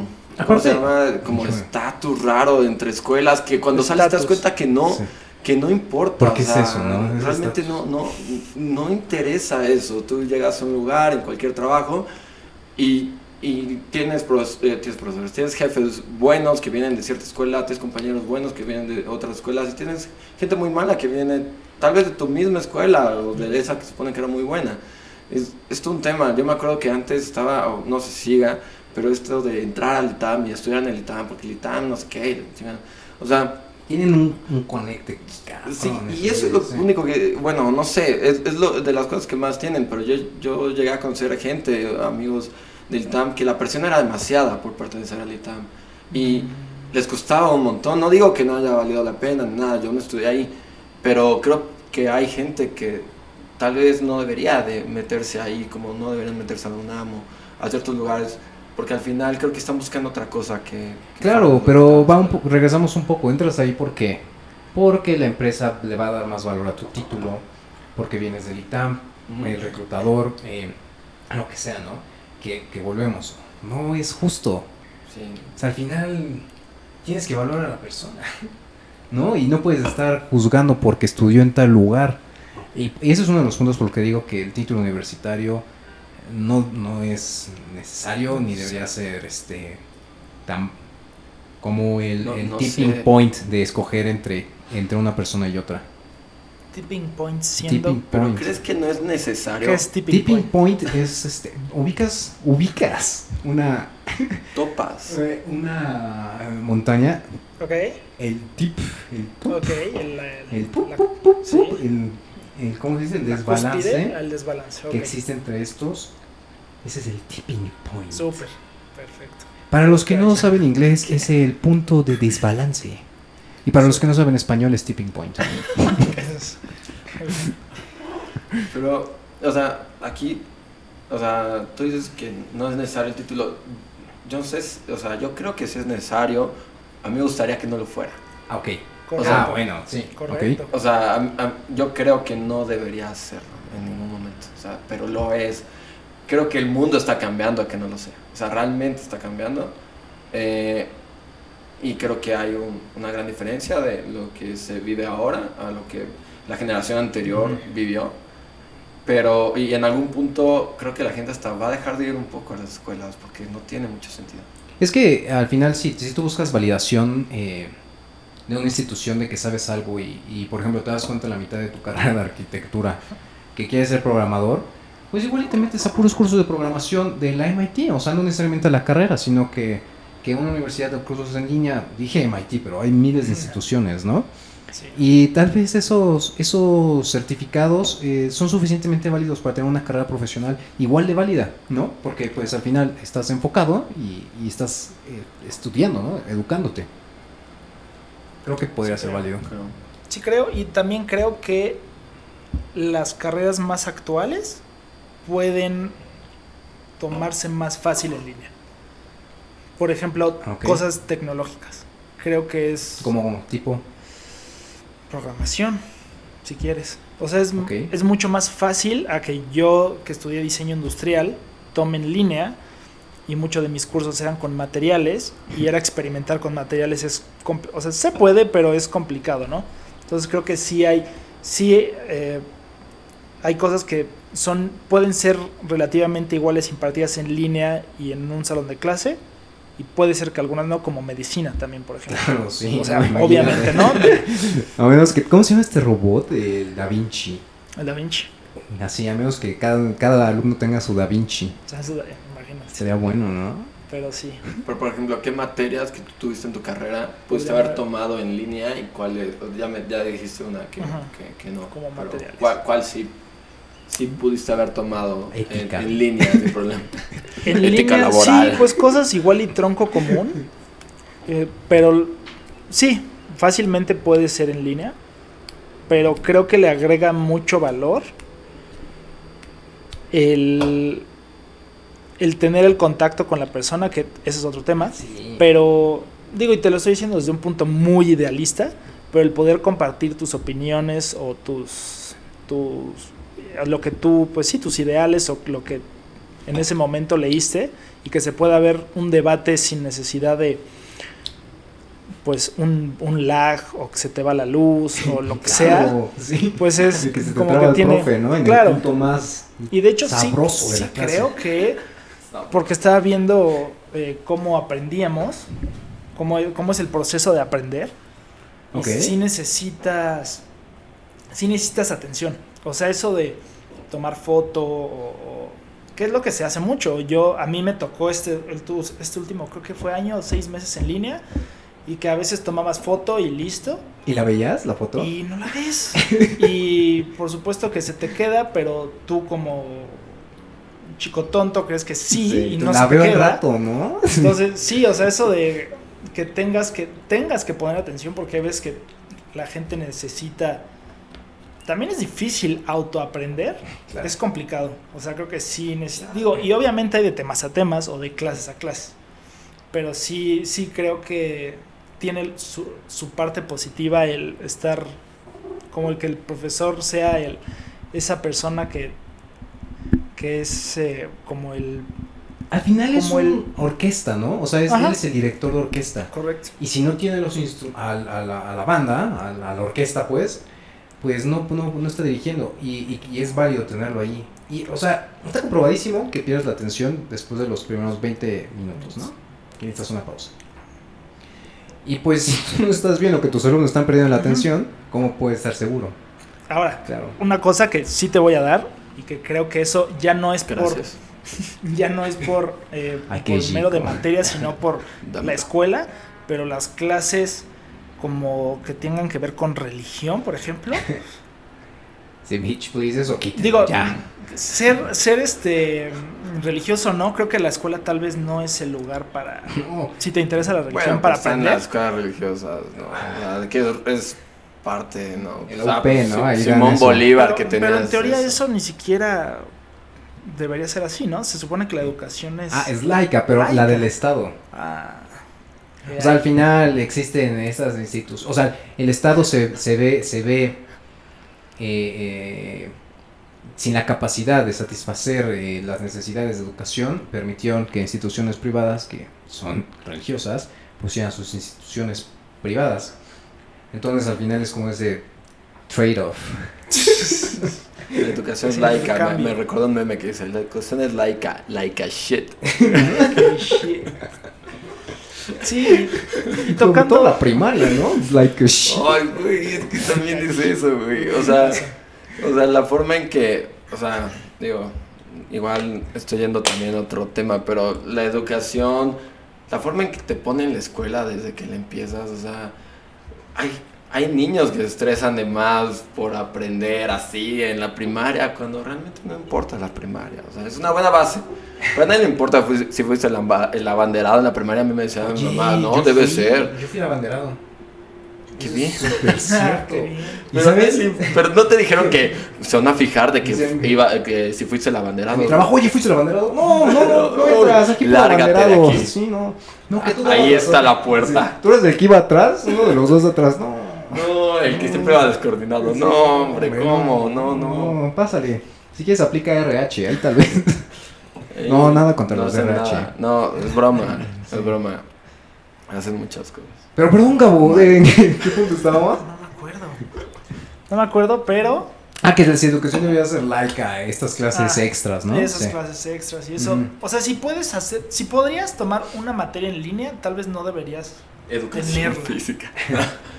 ¿cómo se llama? Como estatus raro entre escuelas que cuando sales te das cuenta que no, Sí. Que no importa. ¿Por qué o es sea, eso, no? Es Realmente no, no, no interesa eso. Tú llegas a un lugar, en cualquier trabajo, y, y tienes, pros- eh, tienes profesores, tienes jefes buenos que vienen de cierta escuela, tienes compañeros buenos que vienen de otras escuelas, y tienes gente muy mala que viene tal vez de tu misma escuela o de esa que se supone que era muy buena. Es, es un tema. Yo me acuerdo que antes estaba, no si siga, pero esto de entrar al ITAM y estudiar en el ITAM, porque el ITAM no sé qué, o sea, Tienen un, un conecte. Sí, y eso es lo sí. único que, bueno, no sé, es, es lo de las cosas que más tienen, pero yo, yo llegué a conocer gente, amigos del ITAM, que la presión era demasiada por pertenecer al ITAM. Y les costaba un montón, no digo que no haya valido la pena, nada, yo no estudié ahí, pero creo que hay gente que tal vez no debería de meterse ahí, como no deberían meterse a la UNAM o a ciertos lugares, porque al final creo que están buscando otra cosa que... que Claro, pero va un regresamos un poco. Entras ahí porque porque la empresa le va a dar más valor a tu título, porque vienes del ITAM, el reclutador, eh, lo que sea, ¿no? Que, que volvemos. No es justo. Sí. O sea, al final tienes que valorar a la persona, *laughs* ¿no? Y no puedes estar juzgando porque estudió en tal lugar. Y, y ese es uno de los puntos por los que digo que el título universitario no, no es necesario ni debería ser este tan como el, No- el no tipping sé. point de escoger entre, entre una persona y otra. tipping point siendo? Tipping Pero point. ¿crees que no es necesario? ¿Qué es tipping, Tipping point? point es este. Ubicas, ubicas una, *laughs* Topas. *laughs* una montaña. Ok, El tip, el top, ok. El, el- el pup, la- pup, pup, sí. pup, el, el- ¿cómo se dice? El la desbalance cúspide que existe entre estos. Ese es el tipping point. Súper, perfecto. Para los que no saben inglés, es el punto de desbalance. Y para los que no saben español, es tipping point. *laughs* Pero, o sea, aquí, o sea, tú dices que no es necesario el título. Yo no sé, o sea, yo creo que sí es necesario. A mí me gustaría que no lo fuera. Ah, ok. Correcto. Ah, bueno, sí. Correcto. O sea, a- a- yo creo que no debería hacerlo en ningún momento. O sea, pero lo es. Creo que el mundo está cambiando a que no lo sea. O sea, realmente está cambiando. Eh, y creo que hay un- una gran diferencia de lo que se vive ahora a lo que la generación anterior Ujú. vivió. Pero, y en algún punto creo que la gente hasta va a dejar de ir un poco a las escuelas porque no tiene mucho sentido. Es que al final, sí, si tú buscas validación eh, de una institución de que sabes algo y, y, por ejemplo, te das cuenta en la mitad de tu *laughs* carrera de arquitectura que quieres ser programador, pues igual y te metes a puros cursos de programación de la MIT, o sea, no necesariamente la carrera, sino que, que una universidad de cursos en línea, dije MIT, pero hay miles de instituciones, ¿no? Sí. Y tal vez esos, esos certificados eh, son suficientemente válidos para tener una carrera profesional igual de válida, ¿no? Porque pues al final estás enfocado y, y estás eh, estudiando, ¿no? Educándote. Creo que podría Sí, ser creo. válido. Creo. Sí creo y también creo que las carreras más actuales pueden tomarse más fácil en línea. Por ejemplo, cosas tecnológicas. Creo que es Como tipo, programación, si quieres. O sea, es, es mucho más fácil a que yo, que estudié diseño industrial, tome en línea y muchos de mis cursos eran con materiales y era experimentar con materiales. Es o sea, se puede, pero es complicado, ¿no? Entonces creo que sí hay, sí eh, hay cosas que son, pueden ser relativamente iguales impartidas en línea y en un salón de clase. Y puede ser que algunas no, como medicina también, por ejemplo. Claro, sí, o sea, no, imagínate. obviamente, ¿no? *laughs* a menos que, ¿cómo se llama este robot? El Da Vinci. El Da Vinci. Así, a menos que cada, cada alumno tenga su Da Vinci. O sea, eso, eh, imagínate. Sería bueno, ¿no? Pero sí. Pero, por ejemplo, ¿qué materias que tú tuviste en tu carrera pudiste haber tomado en línea y cuáles? Ya, me, ya dijiste una que, que, que no. Como materiales. ¿Cuál, cuál sí, sí pudiste haber tomado en, Ética. en línea sin problema? *laughs* En Ética línea, laboral. sí, pues cosas igual y tronco común. *laughs* eh, pero sí, fácilmente puede ser en línea. Pero creo que le agrega mucho valor el, el tener el contacto con la persona, que ese es otro tema. Sí. Pero, digo, y te lo estoy diciendo desde un punto muy idealista, pero el poder compartir tus opiniones o tus, tus, lo que tú, pues sí, tus ideales o lo que en ese momento leíste y que se pueda haber un debate sin necesidad de, pues, un, un lag o que se te va la luz o lo que sea. Sí. Pues es De *laughs* que se te como que tiene... profe, ¿no? En claro. el punto más Y de hecho sí, sabroso de sí la clase. creo que, porque estaba viendo eh, cómo aprendíamos, cómo, cómo es el proceso de aprender, y Ok. sí necesitas, sí necesitas atención. O sea, eso de tomar foto o, o- ¿qué es lo que se hace mucho? Yo, a mí me tocó este, este último, creo que fue año o seis meses en línea, y que a veces tomabas foto y listo, ¿Y la veías, la foto? y no la ves. *laughs* y por supuesto que se te queda, pero tú como chico tonto crees que sí, y no la se te veo al queda. rato, ¿no? Entonces, *laughs* sí, o sea, eso de que tengas que tengas que poner atención porque ves que la gente necesita también es difícil autoaprender, Claro. es complicado. O sea, creo que sí necesita, digo, y obviamente hay de temas a temas o de clases a clases. Pero sí sí creo que tiene su, su parte positiva el estar como el que el profesor sea el esa persona que que es eh, como el Al final es Como un el- orquesta, ¿no? O sea, es, él es el director de orquesta. correcto Y si no tiene los a, a la, a la banda, a la orquesta, pues, pues no, no, no está dirigiendo. Y, y- y es válido tenerlo ahí. Y, o sea, está comprobadísimo que pierdes la atención después de los primeros 20 minutos, ¿no? Que necesitas una pausa. Y pues, *laughs* si tú no estás viendo que tus alumnos están perdiendo la atención, ¿cómo puedes estar seguro? Ahora, Claro. una cosa que sí te voy a dar y que creo que eso ya no es Gracias. por *laughs* ya no es por, eh, por mero de materia, sino por *laughs* la escuela, pero las clases como que tengan que ver con religión, por ejemplo. Si Beach, please, eso. Digo, ya. ser, ser este religioso no, creo que la escuela tal vez no es el lugar para No. si te interesa la religión Bueno, para pues, en aprender. las escuelas religiosas, ¿no? Que es, parte, ¿no? El UP, pues, ¿no? sí, Simón. Bolívar pero, que tenía. pero en teoría eso. ni siquiera debería ser así, ¿no? Se supone que la educación es Ah, es laica, pero Laica. la del Estado. Ah, O sea, al final existen esas instituciones. O sea, el Estado se, se ve, se ve eh, eh, sin la capacidad de satisfacer eh, las necesidades de educación. Permitieron que instituciones privadas, que son religiosas, pusieran sus instituciones privadas. Entonces, al final es como ese trade-off. La educación es laica. Me, me recuerdo un meme que dice: La educación es laica, laica shit. *laughs* Sí, y tocando toda la primaria, ¿no? It's like a shit. Ay, güey, es que también dice eso, güey. O sea, o sea, la forma en que, o sea, digo, igual estoy yendo también a otro tema, pero la educación, la forma en que te ponen en la escuela desde que la empiezas, o sea, hay, hay niños que se estresan de más por aprender así en la primaria, cuando realmente no importa la primaria, o sea, es una buena base. Pero a nadie le importa si fuiste el, abanderado en la primaria, a mí me decía mi Oye, mamá, no, debe fui- ser. Yo fui el abanderado. Qué bien. Ah, *laughs* cierto. qué bien. ¿Y Pero, sabes? pero no te dijeron que se van a fijar de que iba que si fuiste el abanderado. mi trabajo, oye, ¿fuiste el abanderado? No, no, no, no *laughs* entras, aquí Lárgate de aquí. Sí, no. no que tú Ahí está la puerta. Sí. Tú eres el que iba atrás, uno de los dos atrás, no. No, el que siempre va descoordinado. No, hombre, ¿cómo? No, no. No, pásale. Si quieres aplica RH, ahí tal vez. Eh, No, nada contra los hacen RH. nada. No, es broma. Es broma. Hacen muchas cosas. Pero perdón, Gabo, ¿en qué, qué punto estábamos? No me acuerdo. No me acuerdo, pero Ah, que la educación debería ser laica, estas clases Ah, extras, ¿no? esas Sí. clases extras y eso. Ujú. O sea, si puedes hacer, si podrías tomar una materia en línea, tal vez no deberías. Educación física. *laughs*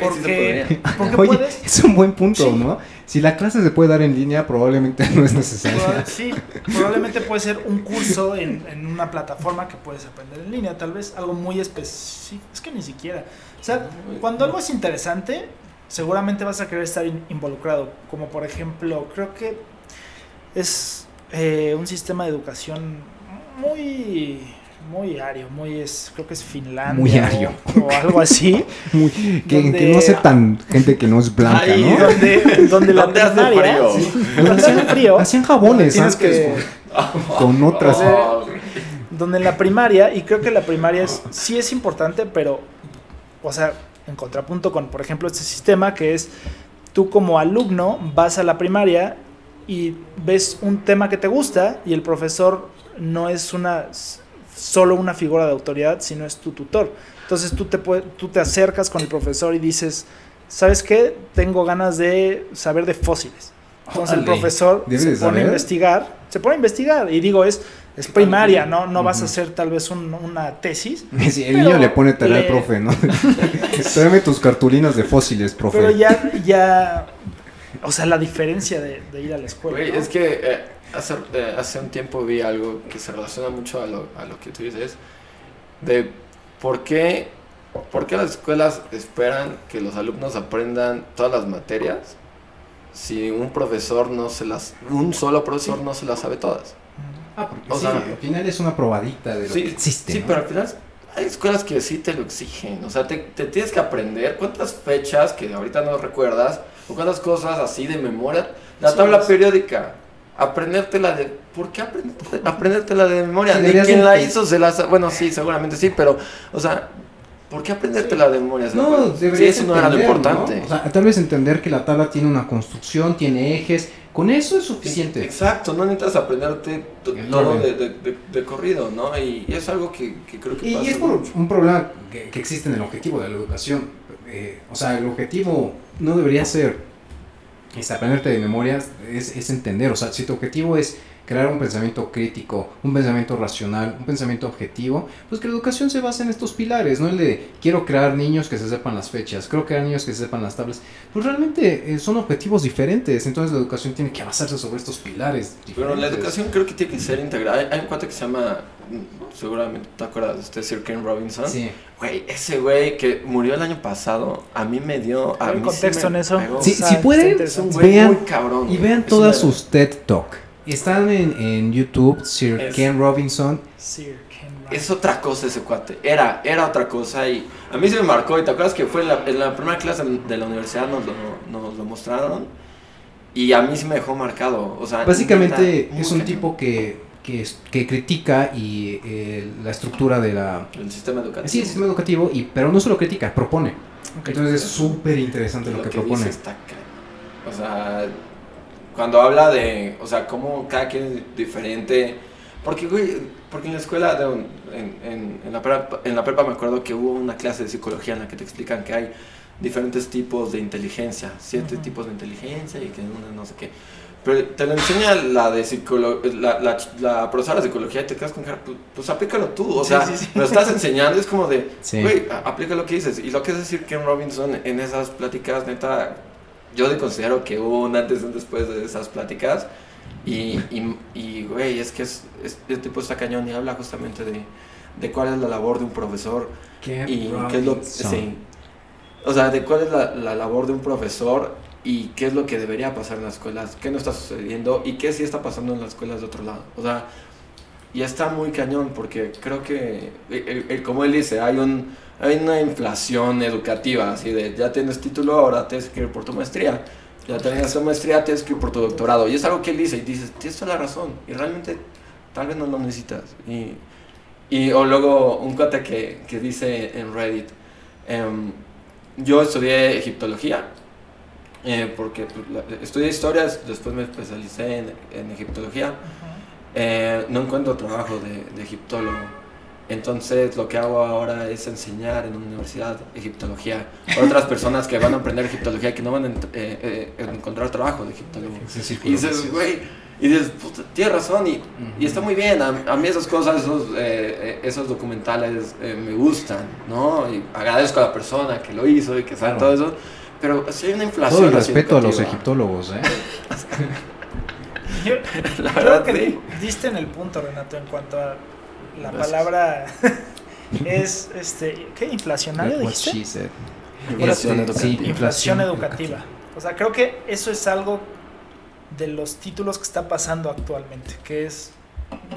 Porque, porque *laughs* Oye, puedes. es un buen punto, Sí. ¿no? Si la clase se puede dar en línea, probablemente *laughs* no es necesaria. proba- Sí, probablemente puede ser un curso en, en una plataforma que puedes aprender en línea, tal vez algo muy específico. Es que ni siquiera. O sea, cuando algo es interesante, seguramente vas a querer estar in- involucrado. Como por ejemplo, creo que es eh, un sistema de educación muy muy ario, muy es, creo que es Finlandia Muy ario. o, o algo así, *laughs* Muy- que, Donde- que no aceptan gente que no es blanca, ¿no? donde, donde la ¿Dónde hace primaria, frío? sí, donde hace frío, Hacían jabones tienes antes que- con, otras. Donde en la primaria, y creo que la primaria es, sí es importante, pero, o sea, en contrapunto con, por ejemplo, este sistema que es, tú como alumno vas a la primaria y ves un tema que te gusta y el profesor no es una solo una figura de autoridad, sino es tu tutor. Entonces tú te, pue- tú te acercas con el profesor y dices, ¿sabes qué? Tengo ganas de saber de fósiles. Entonces el profesor se pone a investigar, se pone a investigar y digo, es, es primaria, ¿no? No vas a hacer tal vez un- una tesis, *laughs* Sí, el niño le pone tarea al le- profe, ¿no? *laughs* Tráeme tus cartulinas de fósiles, profe. pero ya, ya, o sea, la diferencia de, de ir a la escuela. Es que eh, hace, eh, hace un tiempo vi algo que se relaciona mucho a lo, a lo que tú dices, de por qué, por qué las escuelas esperan que los alumnos aprendan todas las materias si un profesor no se las, un solo profesor no se las sabe todas. Ah, porque O sí, sea- al final es una probadita de lo que existe. Sí, ¿no? pero al final hay escuelas que sí te lo exigen. O sea, te, te tienes que aprender cuántas fechas que ahorita no recuerdas o cuántas cosas así de memoria. La Sí, tabla es- periódica. Aprendértela de. ¿Por qué aprendértela, aprendértela de memoria? Deberías quien la hizo se la Bueno, sí, seguramente sí, pero. O sea, ¿por qué aprendértela de memoria? Si No, sí, eso no era lo importante. ¿no? O sea, tal vez entender que la tabla tiene una construcción, tiene ejes. Con eso es suficiente. Exacto, no necesitas aprenderte todo de, de- de- de corrido, ¿no? Y, es algo que, que creo que Y, pasa y es por mucho. un problema que, que existe en el objetivo de la educación. Eh, o sea, el objetivo no debería ser es aprenderte de memoria, es, es entender. O sea, si tu objetivo es crear un pensamiento crítico, un pensamiento racional, un pensamiento objetivo, pues que la educación se basa en estos pilares, no el de quiero crear niños que se sepan las fechas, quiero crear niños que se sepan las tablas, pues realmente eh, son objetivos diferentes, entonces la educación tiene que basarse sobre estos pilares. Pero la educación creo que tiene que ser integrada. Hay, hay un cuate que se llama, mm, seguramente te acuerdas de este Sir Ken Robinson. Sí. Güey, ese güey que murió el año pasado, a mí me dio... A ¿Hay mí sí contexto me en eso? pegó. Sí, O sea, si pueden, Vean. Y vean Es todas sus TED Talk. Están en, en YouTube, Sir Es- Ken Robinson. Sir Ken Robinson. Es otra cosa ese cuate. Era, era otra cosa y a mí se me marcó. Y te acuerdas que fue en la, en la primera clase de la universidad nos lo, nos lo mostraron y a mí sí me dejó marcado. O sea, Básicamente es un cañón. tipo que, que, que critica y eh, la estructura de la... El sistema educativo. Sí, el sistema educativo, y, pero no solo critica, propone. Ok. Entonces es súper interesante lo, que, propone. dice está O sea, cuando habla de, o sea, cómo cada quien es diferente. Porque, güey, porque en la escuela, de un- en, en, en la prepa, en la prepa me acuerdo que hubo una clase de psicología en la que te explican que hay diferentes tipos de inteligencia, siete Ujú. tipos de inteligencia y que una no sé qué. Pero te lo enseña la de psicolo la, la, la profesora de psicología y te quedas con cara, pues, pues aplícalo tú, o Sí, sea, sí, sí. lo estás enseñando, es como de, güey, aplica lo que dices. Y lo que es decir Ken Robinson en esas pláticas, neta, yo considero que hubo un antes y un después de esas pláticas. Y, y, y, güey, es que es, es, el tipo está cañón y habla justamente de, de cuál es la labor de un profesor Ken y qué es lo sí. O sea, de cuál es la, la labor de un profesor y qué es lo que debería pasar en las escuelas, qué no está sucediendo y qué sí está pasando en las escuelas de otro lado. O sea, y está muy cañón porque creo que, eh, eh, como él dice, hay, un, hay una inflación educativa, así de ya tienes título, ahora tienes que ir por tu maestría. Ya tienes tu maestría, tienes que ir por tu doctorado. Y es algo que él dice y dices, tienes toda la razón. Y realmente tal vez no lo necesitas. Y, y o luego un cuate que, que dice en Reddit, em, yo estudié egiptología, eh, porque pues, estudié historias, después me especialicé en, en egiptología. Eh, no encuentro trabajo de, de egiptólogo. Entonces lo que hago ahora es enseñar en una universidad egiptología a otras personas que van a aprender egiptología y que no van a ent- eh, eh, encontrar trabajo de egiptólogo. Y dices, güey, y dices, puta, tienes razón, y, y está muy bien. A, a mí esas cosas, esos, eh, eh, esos documentales eh, me gustan, ¿no? Y agradezco a la persona que lo hizo y que sabe Claro. todo eso. Pero si hay una inflación. Todo el respeto a los egiptólogos, ¿eh? *laughs* Yo *laughs* La creo verdad, que sí. diste en el punto, Renato, en cuanto a la Gracias. palabra *laughs* es este ¿qué? inflacionario dijiste? Inflación sí, educativa. Inflación educativa. O sea, creo que eso es algo de los títulos que está pasando actualmente, que es,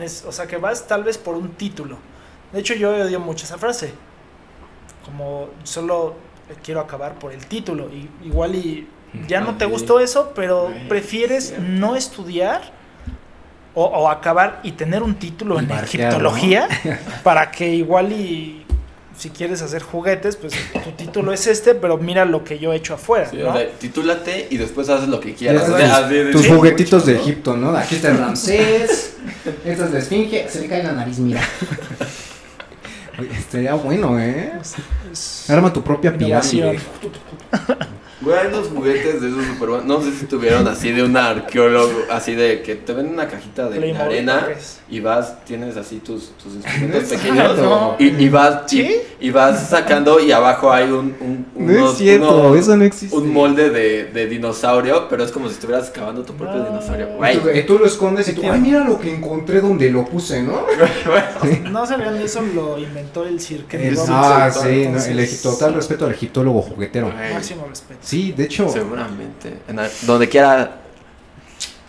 es- o sea, que vas tal vez por un título. De hecho, yo odio mucho esa frase. Como solo quiero acabar por el título y igual y ya no te gustó eso, pero prefieres no estudiar o, o acabar y tener un título Y en egiptología *laughs* para que igual y si quieres hacer juguetes, pues tu título es este, pero mira lo que yo he hecho afuera, Sí, ¿no? o sea, titúlate y después haces lo que quieras. de- tus sí, juguetitos de. Egipto, ¿no? Aquí está el Ramsés, esta es la esfinge, se le cae la nariz, mira. Oye, estaría bueno, ¿eh? Arma tu propia pirámide. *laughs* Güey, hay unos juguetes de esos super buenos. No sé si tuvieron así de un arqueólogo, así de que te venden una cajita de, Playmobil, arena y vas, tienes así tus, tus instrumentos No pequeños cierto. y, y vas y- ¿Sí? y, vas sacando y abajo hay un, un, No unos- es cierto, uno- eso no existe. un molde de, de dinosaurio, pero es como si estuvieras excavando tu propio No. dinosaurio. Y Güey, tú, y tú lo escondes y tú, ay, mira lo que encontré donde lo puse, ¿no? *laughs* No sabían eso, lo inventó el cirque. El- ah, sí, no, entonces- el total respeto al egiptólogo juguetero. Máximo respeto. Sí, de hecho, seguramente. En la- donde quiera.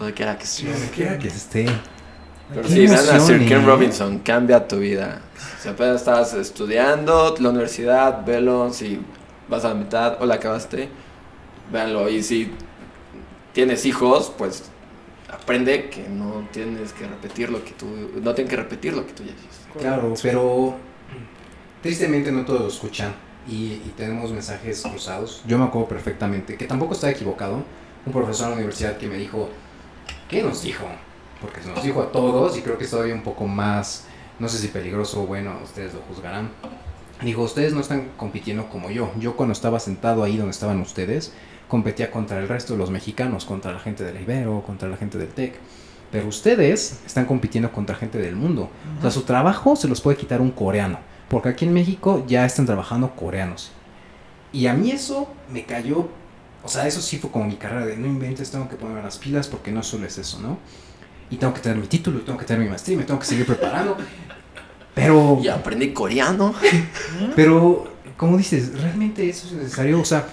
Donde quiera que esté. donde quiera que esté. Pero Qué sí, vean a Sir Ken ¿eh? Robinson, cambia tu vida. Si apenas estás estudiando la universidad, velo. Si vas a la mitad o la acabaste, véanlo. Y si tienes hijos, pues aprende que no tienes que repetir lo que tú. No tienen que repetir lo que tú ya hiciste. Claro, pero tristemente no todos lo escuchan y, y tenemos mensajes cruzados. Yo me acuerdo perfectamente que tampoco estaba equivocado. Un profesor en la universidad que me dijo, ¿qué nos dijo? Porque nos dijo a todos y creo que es todavía un poco más, no sé si peligroso o bueno, ustedes lo juzgarán. Dijo, ustedes no están compitiendo como yo. Yo cuando estaba sentado ahí donde estaban ustedes, competía contra el resto de los mexicanos, contra la gente del Ibero, contra la gente del TEC. Pero ustedes están compitiendo contra gente del mundo. O sea, su trabajo se los puede quitar un coreano. Porque aquí en México ya están trabajando coreanos. Y a mí eso me cayó. O sea, eso sí fue como mi carrera de no inventes, tengo que ponerme las pilas porque no solo es eso, ¿no? Y tengo que tener mi título, y tengo que tener mi maestría, y me tengo que seguir preparando. *laughs* Pero. Y aprendí coreano. *laughs* Pero, como dices, ¿realmente eso es necesario? O sea,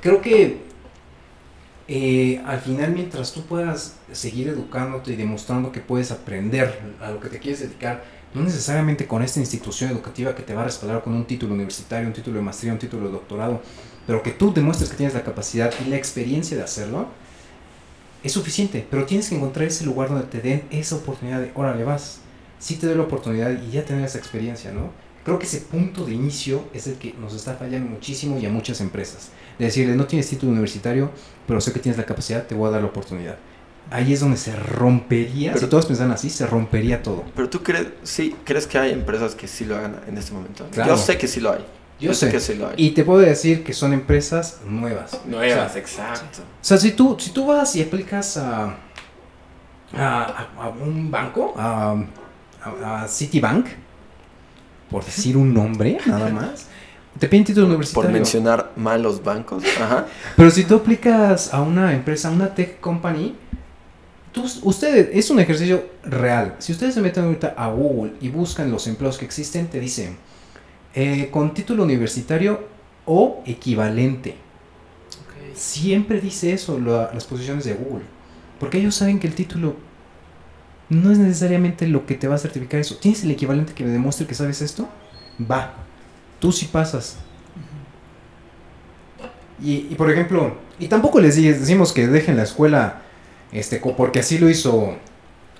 creo que eh, al final mientras tú puedas seguir educándote y demostrando que puedes aprender a lo que te quieres dedicar, no necesariamente con esta institución educativa que te va a respaldar con un título universitario, un título de maestría, un título de doctorado, pero que tú demuestres que tienes la capacidad y la experiencia de hacerlo, es suficiente. Pero tienes que encontrar ese lugar donde te den esa oportunidad de, órale, vas, sí te doy la oportunidad y ya tener esa experiencia, ¿no? Creo que ese punto de inicio es el que nos está fallando muchísimo y a muchas empresas. De decirle, no tienes título universitario, pero sé que tienes la capacidad, te voy a dar la oportunidad. Ahí es donde se rompería, Pero- si todos pensaran así, se rompería todo. Pero tú crees, sí, crees que hay empresas que sí lo hagan en este momento. Claro. Yo sé que sí lo hay. Yo sé. que sí lo hay. Y te puedo decir que son empresas nuevas. Nuevas, O sea, exacto. O sea, si tú, si tú vas y aplicas a, a, a un banco, a, a- a Citibank, por decir un nombre nada más, te piden título universitario. Por mencionar mal los bancos. Ajá. Pero si tú aplicas a una empresa, a una tech company, tú, ustedes, es un ejercicio real. Si ustedes se meten ahorita a Google y buscan los empleos que existen, te dicen eh, con título universitario o equivalente. Siempre dice eso la- las posiciones de Google. Porque ellos saben que el título no es necesariamente lo que te va a certificar eso. ¿Tienes el equivalente que me demuestre que sabes esto? Va. Tú sí pasas. Y, y, por ejemplo, y tampoco les decimos que dejen la escuela este, porque así lo hizo...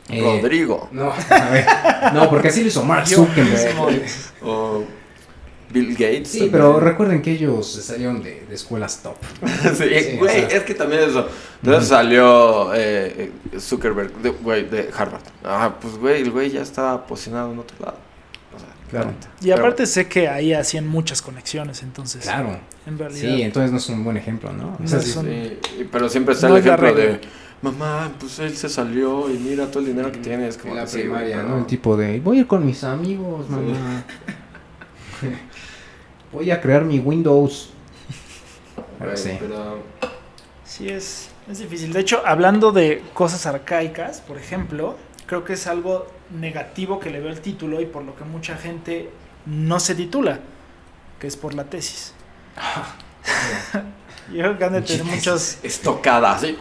eh, Rodrigo. No, *laughs* a ver, no, porque así lo hizo Mark Zuckerberg. mismo. O Bill Gates. Sí, pero recuerden que ellos salieron de, de escuelas top. *laughs* sí, Sí, güey, o sea. es que también eso. Entonces salió eh, Zuckerberg, de, güey, de Harvard. Ah, pues güey, el güey ya estaba posicionado en otro lado. O sea, Claro. neta. Y aparte sé que ahí hacían muchas conexiones, entonces. Claro. En realidad. Sí, entonces no es un buen ejemplo, ¿no? O sea, sí- pero siempre está No el ejemplo de. Mamá, pues él se salió y mira todo el dinero que tiene. Es como en la primaria, pero- ¿no? El tipo de, voy a ir con mis amigos, mamá. *laughs* voy a crear mi Windows. Sí. pero- Sí, es, es difícil. De hecho, hablando de cosas arcaicas, por ejemplo, creo que es algo negativo que le veo el título y por lo que mucha gente no se titula, que es por la tesis. *laughs* Yo creo que han de tener muchos *laughs* Estocada, sí.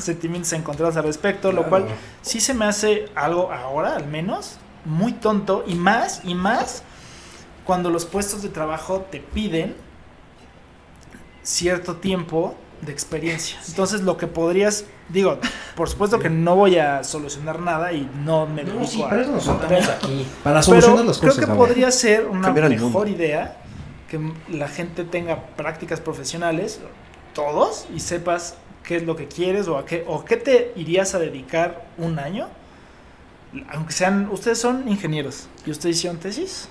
sentimientos encontrados al respecto, lo cual sí se me hace algo ahora, al menos, muy tonto y más y más cuando los puestos de trabajo te piden cierto tiempo de experiencia. Entonces, lo que podrías, digo, por supuesto que no voy a solucionar nada y no me No, sí, a para eso nos aquí. Para solucionar pero las creo cosas. que ahora. podría ser una mejor mundo. idea que la gente tenga prácticas profesionales, todos, y sepas qué es lo que quieres o a qué, o qué te irías a dedicar un año. Aunque sean, ustedes son ingenieros y ustedes hicieron tesis.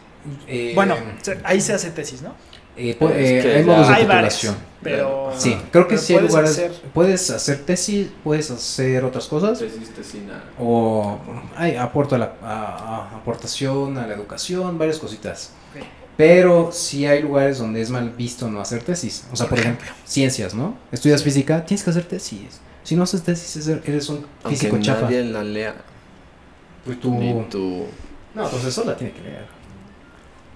Eh, bueno, ahí se hace tesis, ¿no? eh, pu- Es eh, hay modos de hay titulación. pero Sí, creo que pero sí hay puedes lugares. hacer- Puedes hacer tesis, puedes hacer otras cosas. Tesis, tesina. O hay aporto a la, a- a- aportación a la educación, varias cositas. Ok. Pero sí hay lugares donde es mal visto no hacer tesis. O sea, por, Por ejemplo, ciencias, ¿no? Estudias física, tienes que hacer tesis. Si no haces tesis, es- eres un Aunque físico chafa. nadie la lea. Pues tú... Ni tú. No, profesor la tiene que leer.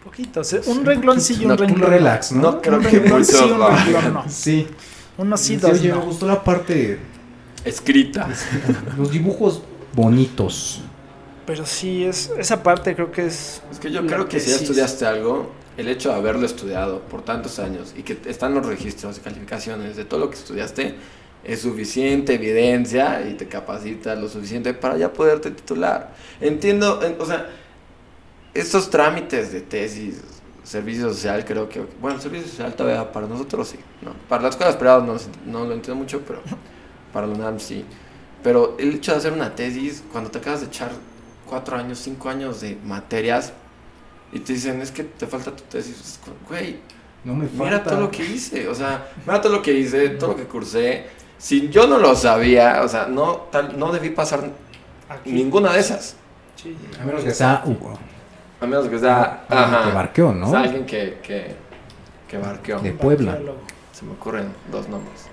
Poquito, o sea, un renglón sí y un No, Un renglón. relax, ¿no? No creo Un que *laughs* renglón sí, un renglón no. *laughs* Sí. Uno sí, Sí, dos oye, no. me gustó la parte... Escrita. *laughs* Los dibujos bonitos. Pero sí, es, esa parte creo que es... Es que yo creo que si ya estudiaste algo, el hecho de haberlo estudiado por tantos años y que están los registros y calificaciones de todo lo que estudiaste, es suficiente evidencia y te capacita lo suficiente para ya poderte titular. Entiendo, en- o sea, estos trámites de tesis, servicio social, creo que, bueno, servicio social todavía para nosotros sí, ¿no? Para las escuelas privadas no, no lo entiendo mucho, pero para la UNAM sí. Pero el hecho de hacer una tesis, cuando te acabas de echar cuatro años, cinco años de materias y te dicen, es que te falta tu tesis, es como, güey, No me mira falta. todo lo que hice, o sea, *laughs* mira todo lo que hice, todo lo que cursé si yo no lo sabía, o sea, no, tal, no debí pasar Aquí. ninguna de esas. Sí. A menos que sea Hugo. A menos que sea, Que ajá, barqueó, ¿no? o sea, alguien que, que, que barqueó. De Puebla. Se me ocurren dos nombres.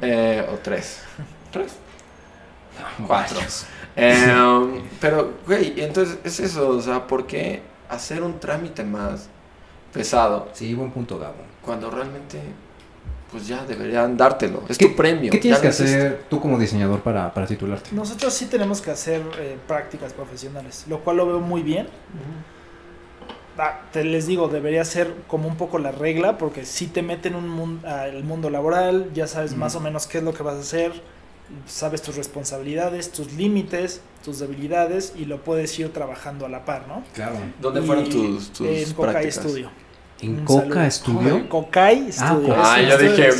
Eh, o tres. ¿Tres? Cuatro. Eh, pero, güey, entonces es eso, o sea, ¿por qué hacer un trámite más pesado Sí, buen punto, Gabo. cuando realmente, pues ya deberían dártelo? Es ¿Qué- tu premio. ¿Qué tienes que hacer tú como diseñador para, para titularte? Nosotros sí tenemos que hacer eh, prácticas profesionales, lo cual lo veo muy bien. Ah, te les digo, debería ser como un poco la regla, porque si te meten un mun- al mundo laboral, ya sabes más o menos qué es lo que vas a hacer, sabes tus responsabilidades, tus límites, tus debilidades y lo puedes ir trabajando a la par, ¿no? Claro. ¿Dónde Y fueron tus, tus en Cocay prácticas? Studio. ¿En Un Coca saludo. Studio? Cocay Studio. Ah, Ah, yo dije,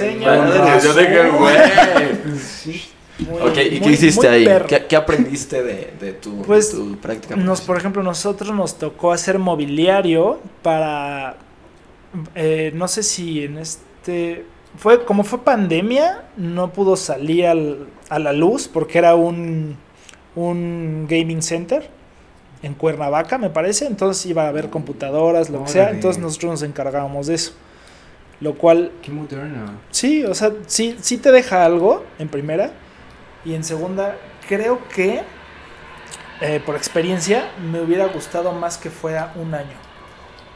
yo dije, güey. *laughs* muy- Ok, ¿y qué hiciste ahí? ¿Qué, qué aprendiste de, de tu, de Pues, tu práctica? Nos, por ejemplo, nosotros nos tocó hacer mobiliario para, eh, no sé si en este, fue como fue pandemia, no pudo salir al- a la luz porque era un, un gaming center en Cuernavaca, me parece, entonces iba a haber computadoras, lo que sea, entonces nosotros nos encargábamos de eso. Lo cual, Qué moderno. sí, o sea, sí, sí te deja algo en primera y en segunda, creo que eh, por experiencia, me hubiera gustado más que fuera un año.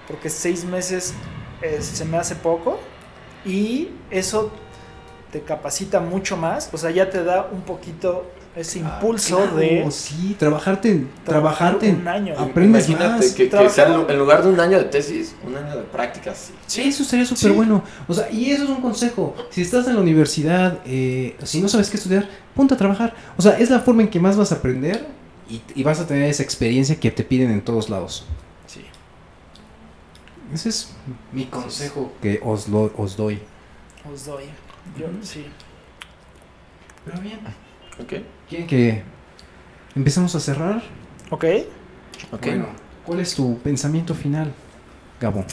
Porque seis meses eh, se me hace poco y eso te capacita mucho más. O sea, ya te da un poquito ese impulso Ah, Claro, de Sí, trabajarte, trabajar trabajarte. un año. Aprendes Imagínate más. que, que Trabajar- sea en en lugar de un año de tesis, un año de prácticas. Sí, eso sería súper bueno. O sea, y eso es un consejo. Si estás en la universidad, eh, si no sabes qué estudiar, ponte a trabajar. O sea, es la forma en que más vas a aprender y, y vas a tener esa experiencia que te piden en todos lados. Ese es mi consejo que os, lo, os doy. Os doy. Yo, sí. Pero bien. Ok. ¿Quieren que empecemos a cerrar? Ok. Ok. Bueno, ¿cuál es tu pensamiento final, Gabo?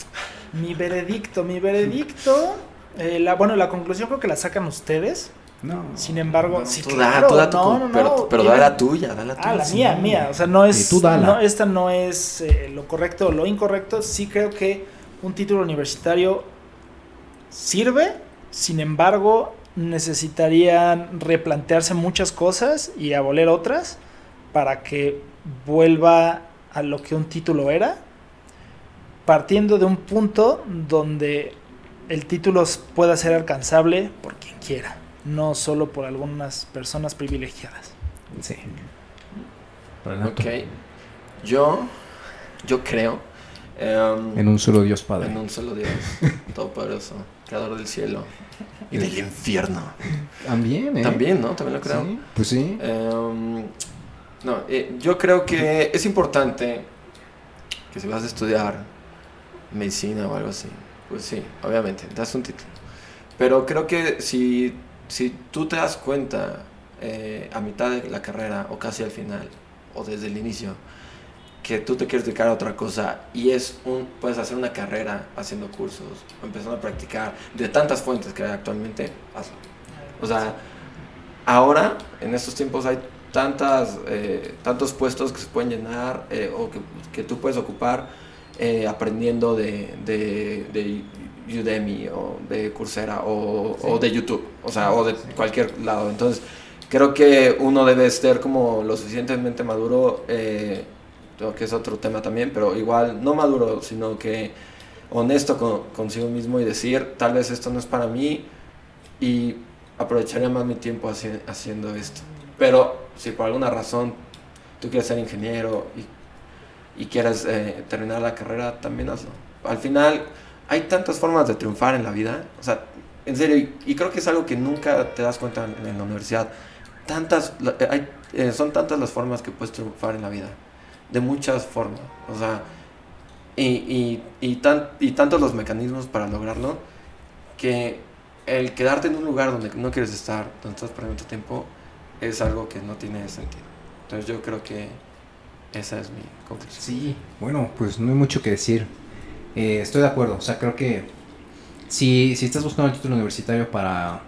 Mi veredicto, mi veredicto. eh, la, bueno, la conclusión creo que la sacan ustedes. No. Sin embargo, No, sí, tú claro, da, tú da tu no, no, no, pero, pero da la tuya, da la tuya. Ah, la sí. mía, mía. O sea, no es. Tú no, esta no es eh, lo correcto o lo incorrecto. Sí creo que un título universitario sirve. Sin embargo, necesitarían replantearse muchas cosas y aboler otras para que vuelva a lo que un título era. Partiendo de un punto donde el título pueda ser alcanzable por quien quiera, no solo por algunas personas privilegiadas. Sí. Ok. Yo, yo creo em, En un solo Dios Padre. en un solo Dios, *laughs* todopoderoso, creador del cielo y del infierno. También, ¿eh? También, ¿no? También lo creo. Sí, pues sí. Em, no, eh, yo creo que es importante que si vas a estudiar medicina o algo así, pues sí, obviamente, das un título. Pero creo que si, si tú te das cuenta eh, a mitad de la carrera o casi al final o desde el inicio que tú te quieres dedicar a otra cosa y es un puedes hacer una carrera haciendo cursos, empezando a practicar de tantas fuentes que hay actualmente, hazlo. O sea, ahora, en estos tiempos, hay tantas, eh, tantos puestos que se pueden llenar eh, o que, que tú puedes ocupar aprendiendo de Udemy o de Coursera o, o de YouTube, o sea, o de cualquier lado. Entonces, creo que uno debe ser como lo suficientemente maduro, eh, creo que es otro tema también, pero igual, no maduro, sino que honesto con, consigo mismo y decir, tal vez esto no es para mí y aprovecharía más mi tiempo haci- haciendo esto. Pero si por alguna razón tú quieres ser ingeniero y, y quieres eh, terminar la carrera, también hazlo. Al final hay tantas formas de triunfar en la vida, o sea, en serio, y, y creo que es algo que nunca te das cuenta en, en la universidad. Tantas, eh, hay, eh, son tantas las formas que puedes triunfar en la vida, de muchas formas, o sea, y, y, y, tan, y tantos los mecanismos para lograrlo, que el quedarte en un lugar donde no quieres estar, donde estás perdiendo tiempo, es algo que no tiene sentido. Entonces yo creo que esa es mi conclusión. Sí, bueno, pues no hay mucho que decir. Eh, estoy de acuerdo, o sea, creo que si, si estás buscando el título universitario para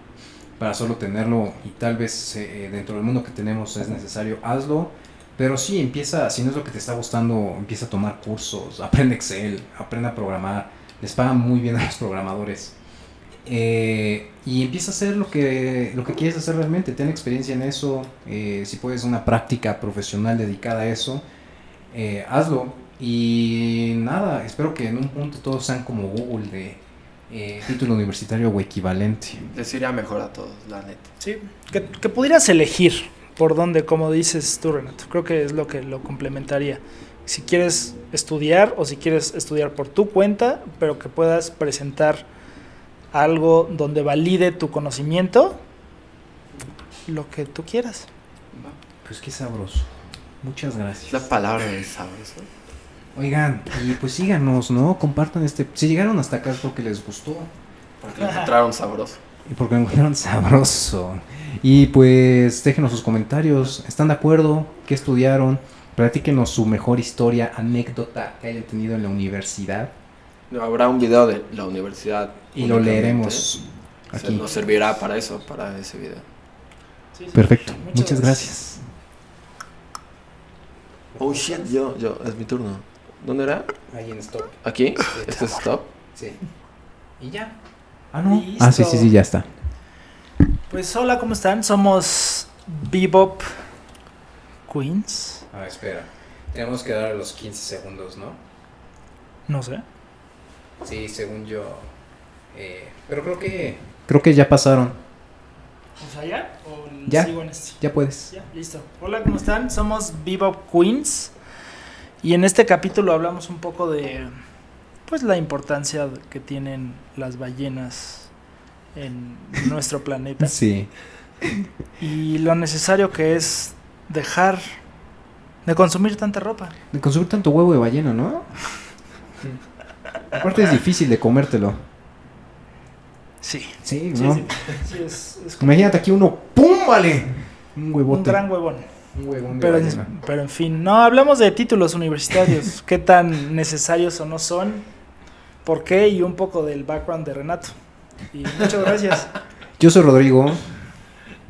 para solo tenerlo y tal vez eh, dentro del mundo que tenemos es necesario, hazlo. Pero sí, empieza, si no es lo que te está gustando, empieza a tomar cursos, aprende Excel, aprende a programar, les pagan muy bien a los programadores. Eh, y empieza a hacer lo que, lo que quieres hacer realmente, ten experiencia en eso, eh, si puedes una práctica profesional dedicada a eso, eh, hazlo. Y nada, espero que en un punto todos sean como Google de eh, título universitario o equivalente. Les iría mejor a todos, la neta. Sí, que, que pudieras elegir por dónde, como dices tú, Renato. Creo que es lo que lo complementaría. Si quieres estudiar o si quieres estudiar por tu cuenta, pero que puedas presentar algo donde valide tu conocimiento, lo que tú quieras. Pues qué sabroso. Muchas gracias. Es la palabra de sabroso. Oigan, y pues síganos, ¿no? Compartan este. Si llegaron hasta acá es porque les gustó. Porque lo encontraron sabroso. Y porque lo encontraron sabroso. Y pues déjenos sus comentarios. ¿Están de acuerdo? ¿Qué estudiaron? Platíquenos su mejor historia, anécdota que hayan tenido en la universidad. Habrá un video de la universidad. Y lo leeremos O sea, aquí. nos servirá para eso, para ese video. Perfecto. Muchas Muchas gracias. Oh shit, yo, yo, es mi turno. ¿Dónde era? Ahí en stop. ¿Aquí? ¿Este es stop? Sí. Y ya. Ah, no. Listo. Ah, sí, sí, sí, ya está. Pues hola, ¿cómo están? Somos Bebop Queens. Ah, espera. Tenemos que dar los 15 segundos, ¿no? No sé. Sí, según yo. eh, pero creo que. Creo que ya pasaron. ¿O sea, ya? ¿O Ya. sigo en este? Ya puedes. Ya, listo. Hola, ¿cómo están? Somos Bebop Queens. Y en este capítulo hablamos un poco de pues la importancia que tienen las ballenas en nuestro planeta Sí. y lo necesario que es dejar de consumir tanta ropa. De consumir tanto huevo de ballena, ¿no? Aparte es difícil de comértelo. Sí. Sí, ¿no? sí, sí, es, es Imagínate aquí uno, ¡pum! Vale. Un huevote. un gran huevón. Un huevón de Pero, ballena. pero en fin, no hablamos de títulos universitarios, *laughs* qué tan necesarios o no son, por qué y un poco del background de Renato. Y muchas gracias. *laughs* Yo soy Rodrigo.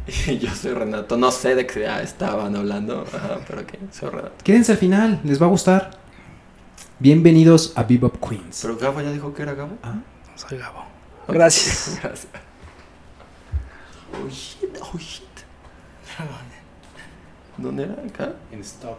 *laughs* Yo soy Renato. No sé de qué ya estaban hablando, ajá, pero ok, soy Renato. Quédense al final, les va a gustar. Bienvenidos a Bebop Queens. Pero Gabo ya dijo que era Gabo. Ah, Soy Gabo. Gracias. Gracias. Oh shit, oh shit. ¿Dónde era? ¿Acá? en stop.